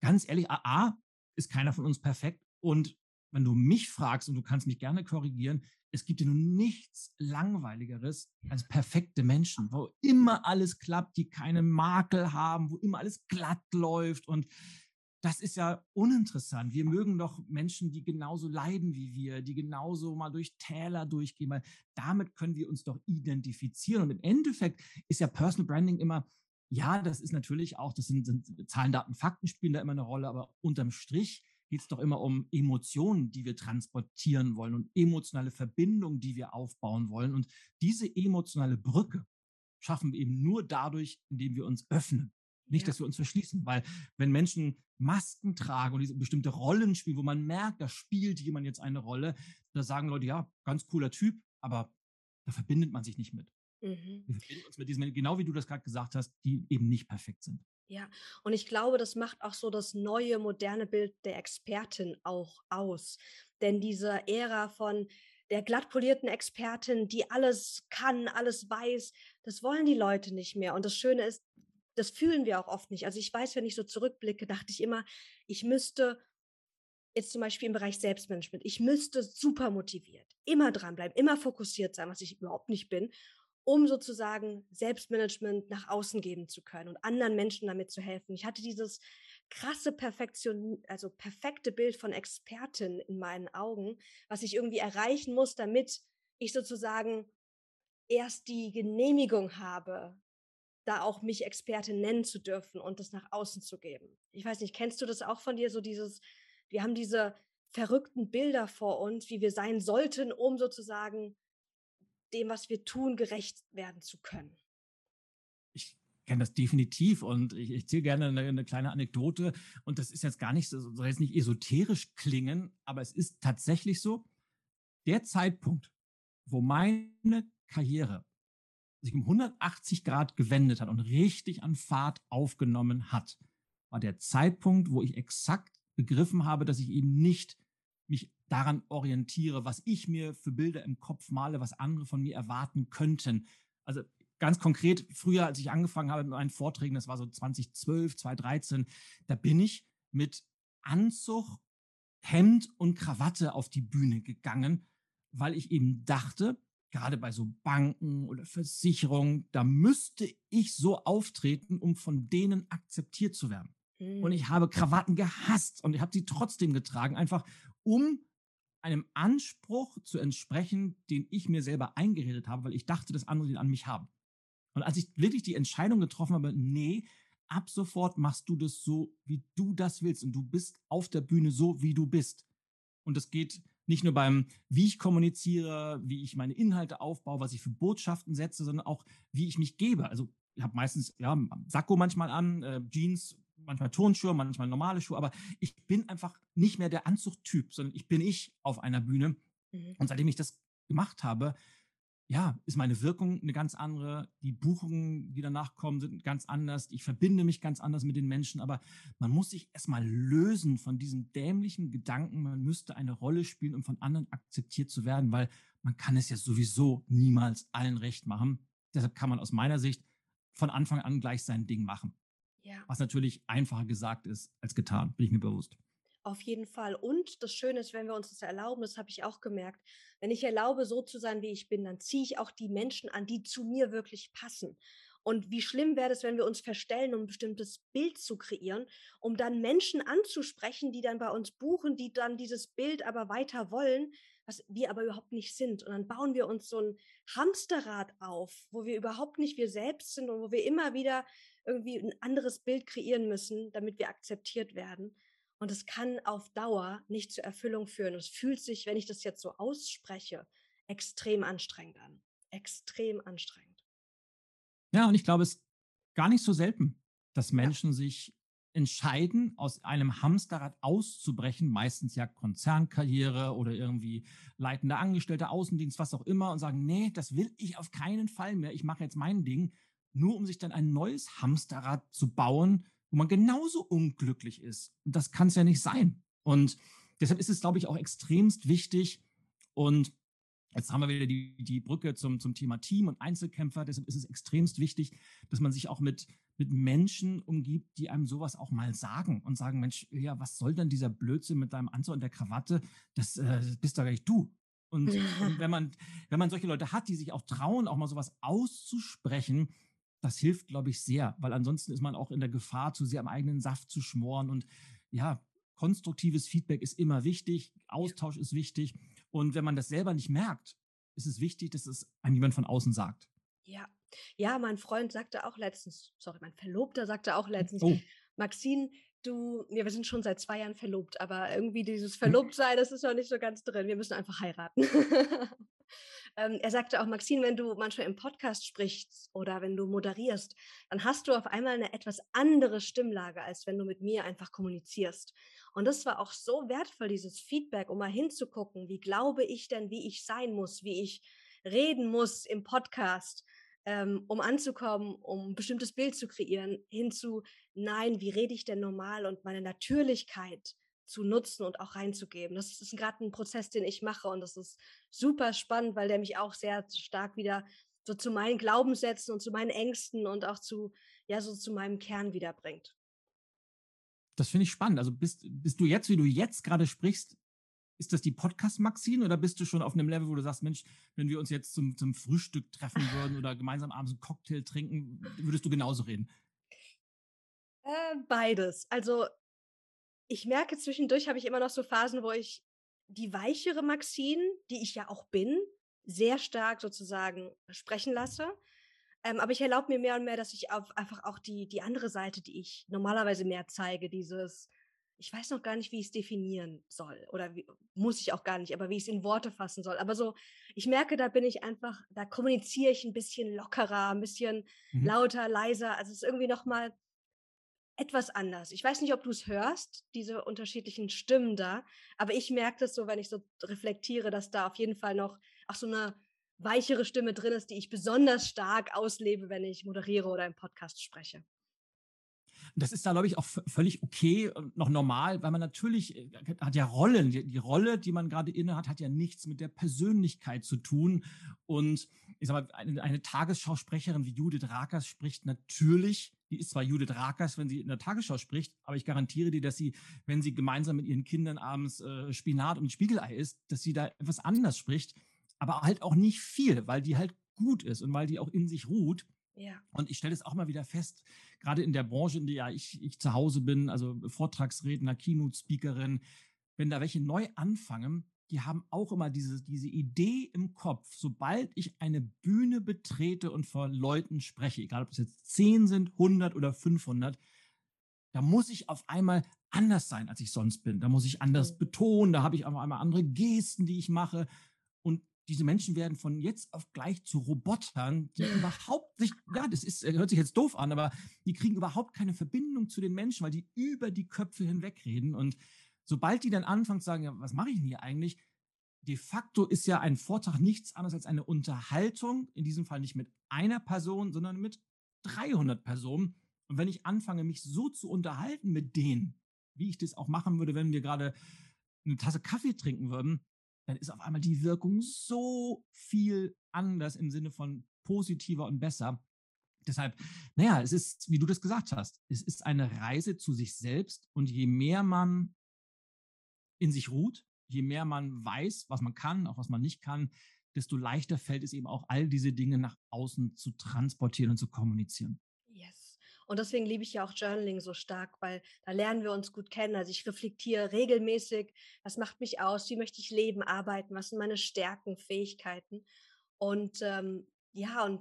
ganz ehrlich, A, ist keiner von uns perfekt. Und wenn du mich fragst, und du kannst mich gerne korrigieren, es gibt ja nun nichts Langweiligeres als perfekte Menschen, wo immer alles klappt, die keine Makel haben, wo immer alles glatt läuft. Und das ist ja uninteressant. Wir mögen doch Menschen, die genauso leiden wie wir, die genauso mal durch Täler durchgehen, weil damit können wir uns doch identifizieren. Und im Endeffekt ist ja Personal Branding immer ja, das ist natürlich auch, das sind, sind Zahlen, Daten, Fakten spielen da immer eine Rolle, aber unterm Strich geht es doch immer um Emotionen, die wir transportieren wollen und emotionale Verbindungen, die wir aufbauen wollen. Und diese emotionale Brücke schaffen wir eben nur dadurch, indem wir uns öffnen. Nicht, ja. dass wir uns verschließen, weil wenn Menschen Masken tragen und diese bestimmte Rollen spielen, wo man merkt, da spielt jemand jetzt eine Rolle, da sagen Leute, ja, ganz cooler Typ, aber da verbindet man sich nicht mit. Mhm. Uns mit diesen, genau wie du das gerade gesagt hast, die eben nicht perfekt sind. Ja, und ich glaube, das macht auch so das neue, moderne Bild der Expertin auch aus. Denn diese Ära von der glattpolierten Expertin, die alles kann, alles weiß, das wollen die Leute nicht mehr. Und das Schöne ist, das fühlen wir auch oft nicht. Also ich weiß, wenn ich so zurückblicke, dachte ich immer, ich müsste jetzt zum Beispiel im Bereich Selbstmanagement, ich müsste super motiviert, immer dranbleiben, immer fokussiert sein, was ich überhaupt nicht bin, um sozusagen Selbstmanagement nach außen geben zu können und anderen Menschen damit zu helfen. Ich hatte dieses krasse Perfektion, also perfekte Bild von Expertin in meinen Augen, was ich irgendwie erreichen muss, damit ich sozusagen erst die Genehmigung habe, da auch mich Expertin nennen zu dürfen und das nach außen zu geben. Ich weiß nicht, kennst du das auch von dir, so dieses, wir haben diese verrückten Bilder vor uns, wie wir sein sollten, um sozusagen dem, was wir tun, gerecht werden zu können. Ich kenne das definitiv und ich, ich zähle gerne eine, eine, kleine Anekdote und das ist jetzt gar nicht so, soll jetzt nicht esoterisch klingen, aber es ist tatsächlich so, der Zeitpunkt, wo meine Karriere sich um 180 Grad gewendet hat und richtig an Fahrt aufgenommen hat, war der Zeitpunkt, wo ich exakt begriffen habe, dass ich eben nicht mich daran orientiere, was ich mir für Bilder im Kopf male, was andere von mir erwarten könnten. Also ganz konkret, früher, als ich angefangen habe mit meinen Vorträgen, das war so 2012, 2013, da bin ich mit Anzug, Hemd und Krawatte auf die Bühne gegangen, weil ich eben dachte, gerade bei so Banken oder Versicherungen, da müsste ich so auftreten, um von denen akzeptiert zu werden. Mhm. Und ich habe Krawatten gehasst und ich habe sie trotzdem getragen, einfach um einem Anspruch zu entsprechen, den ich mir selber eingeredet habe, weil ich dachte, dass andere den an mich haben. Und als ich wirklich die Entscheidung getroffen habe, nee, ab sofort machst du das so, wie du das willst und du bist auf der Bühne so, wie du bist. Und das geht nicht nur beim, wie ich kommuniziere, wie ich meine Inhalte aufbaue, was ich für Botschaften setze, sondern auch, wie ich mich gebe. Also ich habe meistens ja Sakko manchmal an, äh, Jeans, manchmal Turnschuhe, manchmal normale Schuhe, aber ich bin einfach nicht mehr der Anzugtyp, sondern ich bin ich auf einer Bühne. Mhm. Und seitdem ich das gemacht habe, ja, ist meine Wirkung eine ganz andere. Die Buchungen, die danach kommen, sind ganz anders. Ich verbinde mich ganz anders mit den Menschen. Aber man muss sich erstmal lösen von diesem dämlichen Gedanken, man müsste eine Rolle spielen, um von anderen akzeptiert zu werden, weil man kann es ja sowieso niemals allen recht machen. Deshalb kann man aus meiner Sicht von Anfang an gleich sein Ding machen. Ja. Was natürlich einfacher gesagt ist als getan, bin ich mir bewusst. Auf jeden Fall. Und das Schöne ist, wenn wir uns das erlauben, das habe ich auch gemerkt, wenn ich erlaube, so zu sein, wie ich bin, dann ziehe ich auch die Menschen an, die zu mir wirklich passen. Und wie schlimm wäre es, wenn wir uns verstellen, um ein bestimmtes Bild zu kreieren, um dann Menschen anzusprechen, die dann bei uns buchen, die dann dieses Bild aber weiter wollen, was wir aber überhaupt nicht sind. Und dann bauen wir uns so ein Hamsterrad auf, wo wir überhaupt nicht wir selbst sind und wo wir immer wieder irgendwie ein anderes Bild kreieren müssen, damit wir akzeptiert werden. Und es kann auf Dauer nicht zur Erfüllung führen. Es fühlt sich, wenn ich das jetzt so ausspreche, extrem anstrengend an. Extrem anstrengend. Ja, und ich glaube, es ist gar nicht so selten, dass Menschen ja. sich entscheiden, aus einem Hamsterrad auszubrechen, meistens ja Konzernkarriere oder irgendwie leitender Angestellter, Außendienst, was auch immer, und sagen, nee, das will ich auf keinen Fall mehr, ich mache jetzt mein Ding, nur um sich dann ein neues Hamsterrad zu bauen, wo man genauso unglücklich ist. Und das kann es ja nicht sein. Und deshalb ist es, glaube ich, auch extremst wichtig. Und jetzt haben wir wieder die, die Brücke zum, zum Thema Team und Einzelkämpfer. Deshalb ist es extremst wichtig, dass man sich auch mit, mit Menschen umgibt, die einem sowas auch mal sagen und sagen, Mensch, ja, was soll denn dieser Blödsinn mit deinem Anzug und der Krawatte? Das äh, bist doch gar nicht du. Und, und, wenn man, wenn man solche Leute hat, die sich auch trauen, auch mal sowas auszusprechen, das hilft, glaube ich, sehr, weil ansonsten ist man auch in der Gefahr, zu sehr am eigenen Saft zu schmoren. Und ja, konstruktives Feedback ist immer wichtig, Austausch ist wichtig. Und wenn man das selber nicht merkt, ist es wichtig, dass es einem jemand von außen sagt. Ja, ja, mein Freund sagte auch letztens, sorry, mein Verlobter sagte auch letztens, oh. Maxine, du, ja, wir sind schon seit zwei Jahren verlobt, aber irgendwie dieses hm. Verlobtsein, das ist noch nicht so ganz drin. Wir müssen einfach heiraten. Ähm, er sagte auch, Maxine, wenn du manchmal im Podcast sprichst oder wenn du moderierst, dann hast du auf einmal eine etwas andere Stimmlage, als wenn du mit mir einfach kommunizierst. Und das war auch so wertvoll, dieses Feedback, um mal hinzugucken, wie glaube ich denn, wie ich sein muss, wie ich reden muss im Podcast, ähm, um anzukommen, um ein bestimmtes Bild zu kreieren, hinzu, nein, wie rede ich denn normal und meine Natürlichkeit zu nutzen und auch reinzugeben. Das ist gerade ein Prozess, den ich mache und das ist super spannend, weil der mich auch sehr stark wieder so zu meinen Glaubenssätzen und zu meinen Ängsten und auch zu, ja, so zu meinem Kern wiederbringt. Das finde ich spannend. Also bist, bist du jetzt, wie du jetzt gerade sprichst, ist das die Podcast-Maxine oder bist du schon auf einem Level, wo du sagst, Mensch, wenn wir uns jetzt zum, zum Frühstück treffen würden oder gemeinsam abends einen Cocktail trinken, würdest du genauso reden? Äh, beides. Also ich merke zwischendurch habe ich immer noch so Phasen, wo ich die weichere Maxine, die ich ja auch bin, sehr stark sozusagen sprechen lasse. Ähm, aber ich erlaube mir mehr und mehr, dass ich auf einfach auch die, die andere Seite, die ich normalerweise mehr zeige, dieses, ich weiß noch gar nicht, wie ich es definieren soll oder wie, muss ich auch gar nicht, aber wie ich es in Worte fassen soll. Aber so, ich merke, da bin ich einfach, da kommuniziere ich ein bisschen lockerer, ein bisschen mhm. lauter, leiser. Also es ist irgendwie noch mal etwas anders. Ich weiß nicht, ob du es hörst, diese unterschiedlichen Stimmen da, aber ich merke das so, wenn ich so reflektiere, dass da auf jeden Fall noch auch so eine weichere Stimme drin ist, die ich besonders stark auslebe, wenn ich moderiere oder im Podcast spreche. Das ist da, glaube ich, auch völlig okay und noch normal, weil man natürlich äh, hat ja Rollen. Die, die Rolle, die man gerade inne hat, hat ja nichts mit der Persönlichkeit zu tun. Und ich sag mal, eine, eine Tagesschausprecherin wie Judith Rakers spricht natürlich, die ist zwar Judith Rakers, wenn sie in der Tagesschau spricht, aber ich garantiere dir, dass sie, wenn sie gemeinsam mit ihren Kindern abends äh, Spinat und Spiegelei isst, dass sie da etwas anders spricht, aber halt auch nicht viel, weil die halt gut ist und weil die auch in sich ruht. Ja. Und ich stelle es auch mal wieder fest, gerade in der Branche, in der ich, ich zu Hause bin, also Vortragsredner, Keynote-Speakerin, wenn da welche neu anfangen, die haben auch immer diese, diese Idee im Kopf, sobald ich eine Bühne betrete und vor Leuten spreche, egal ob es jetzt 10 sind, 100 oder 500, da muss ich auf einmal anders sein, als ich sonst bin. Da muss ich anders mhm. betonen, da habe ich auf einmal andere Gesten, die ich mache. Und diese Menschen werden von jetzt auf gleich zu Robotern, die überhaupt nicht, ja, das ist, hört sich jetzt doof an, aber die kriegen überhaupt keine Verbindung zu den Menschen, weil die über die Köpfe hinweg reden. Und sobald die dann anfangen zu sagen, ja, was mache ich denn hier eigentlich? De facto ist ja ein Vortrag nichts anderes als eine Unterhaltung, in diesem Fall nicht mit einer Person, sondern mit 300 Personen. Und wenn ich anfange, mich so zu unterhalten mit denen, wie ich das auch machen würde, wenn wir gerade eine Tasse Kaffee trinken würden, dann ist auf einmal die Wirkung so viel anders im Sinne von positiver und besser. Deshalb, naja, es ist, wie du das gesagt hast, es ist eine Reise zu sich selbst und je mehr man in sich ruht, je mehr man weiß, was man kann, auch was man nicht kann, desto leichter fällt es eben auch, all diese Dinge nach außen zu transportieren und zu kommunizieren. Und deswegen liebe ich ja auch Journaling so stark, weil da lernen wir uns gut kennen. Also ich reflektiere regelmäßig, was macht mich aus, wie möchte ich leben, arbeiten, was sind meine Stärken, Fähigkeiten. Und ähm, ja, und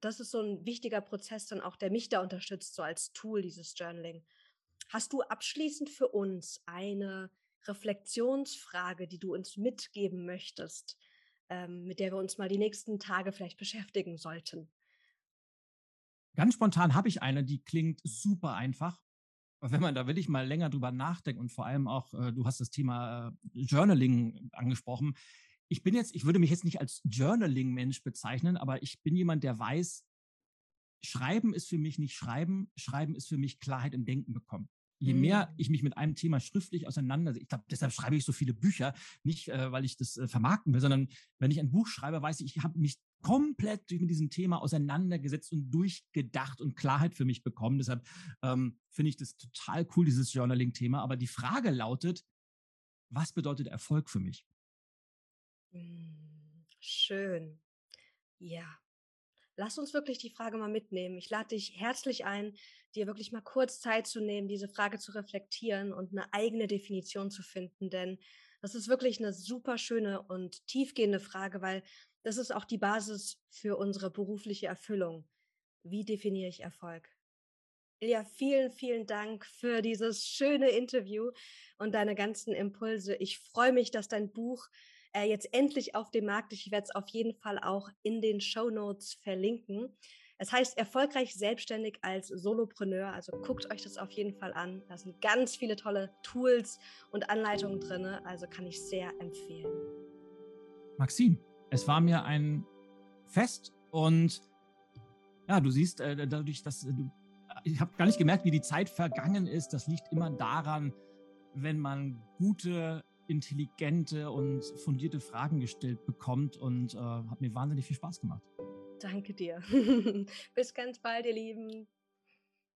das ist so ein wichtiger Prozess dann auch, der mich da unterstützt, so als Tool, dieses Journaling. Hast du abschließend für uns eine Reflexionsfrage, die du uns mitgeben möchtest, ähm, mit der wir uns mal die nächsten Tage vielleicht beschäftigen sollten? Ganz spontan habe ich eine, die klingt super einfach. Aber wenn man da wirklich mal länger drüber nachdenkt und vor allem auch, äh, du hast das Thema äh, Journaling angesprochen. Ich bin jetzt, ich würde mich jetzt nicht als Journaling-Mensch bezeichnen, aber ich bin jemand, der weiß, Schreiben ist für mich nicht Schreiben, Schreiben ist für mich Klarheit im Denken bekommen. Je mehr mhm. ich mich mit einem Thema schriftlich auseinandersetze, ich glaube, deshalb schreibe ich so viele Bücher, nicht äh, weil ich das äh, vermarkten will, sondern wenn ich ein Buch schreibe, weiß ich, ich habe mich komplett mit diesem Thema auseinandergesetzt und durchgedacht und Klarheit für mich bekommen. Deshalb ähm, finde ich das total cool, dieses Journaling-Thema. Aber die Frage lautet, was bedeutet Erfolg für mich? Hm, schön. Ja. Lass uns wirklich die Frage mal mitnehmen. Ich lade dich herzlich ein, dir wirklich mal kurz Zeit zu nehmen, diese Frage zu reflektieren und eine eigene Definition zu finden. Denn das ist wirklich eine super schöne und tiefgehende Frage, weil das ist auch die Basis für unsere berufliche Erfüllung. Wie definiere ich Erfolg? Ja, vielen, vielen Dank für dieses schöne Interview und deine ganzen Impulse. Ich freue mich, dass dein Buch äh, jetzt endlich auf dem Markt. Ich werde es auf jeden Fall auch in den Show Notes verlinken. Es heißt erfolgreich selbstständig als Solopreneur. Also guckt euch das auf jeden Fall an. Da sind ganz viele tolle Tools und Anleitungen drin. Also kann ich sehr empfehlen. Maxim, es war mir ein fest und ja, du siehst äh, dadurch, dass du, ich habe gar nicht gemerkt, wie die Zeit vergangen ist. Das liegt immer daran, wenn man gute, intelligente und fundierte Fragen gestellt bekommt und äh, hat mir wahnsinnig viel Spaß gemacht. Danke dir. Bis ganz bald, ihr Lieben.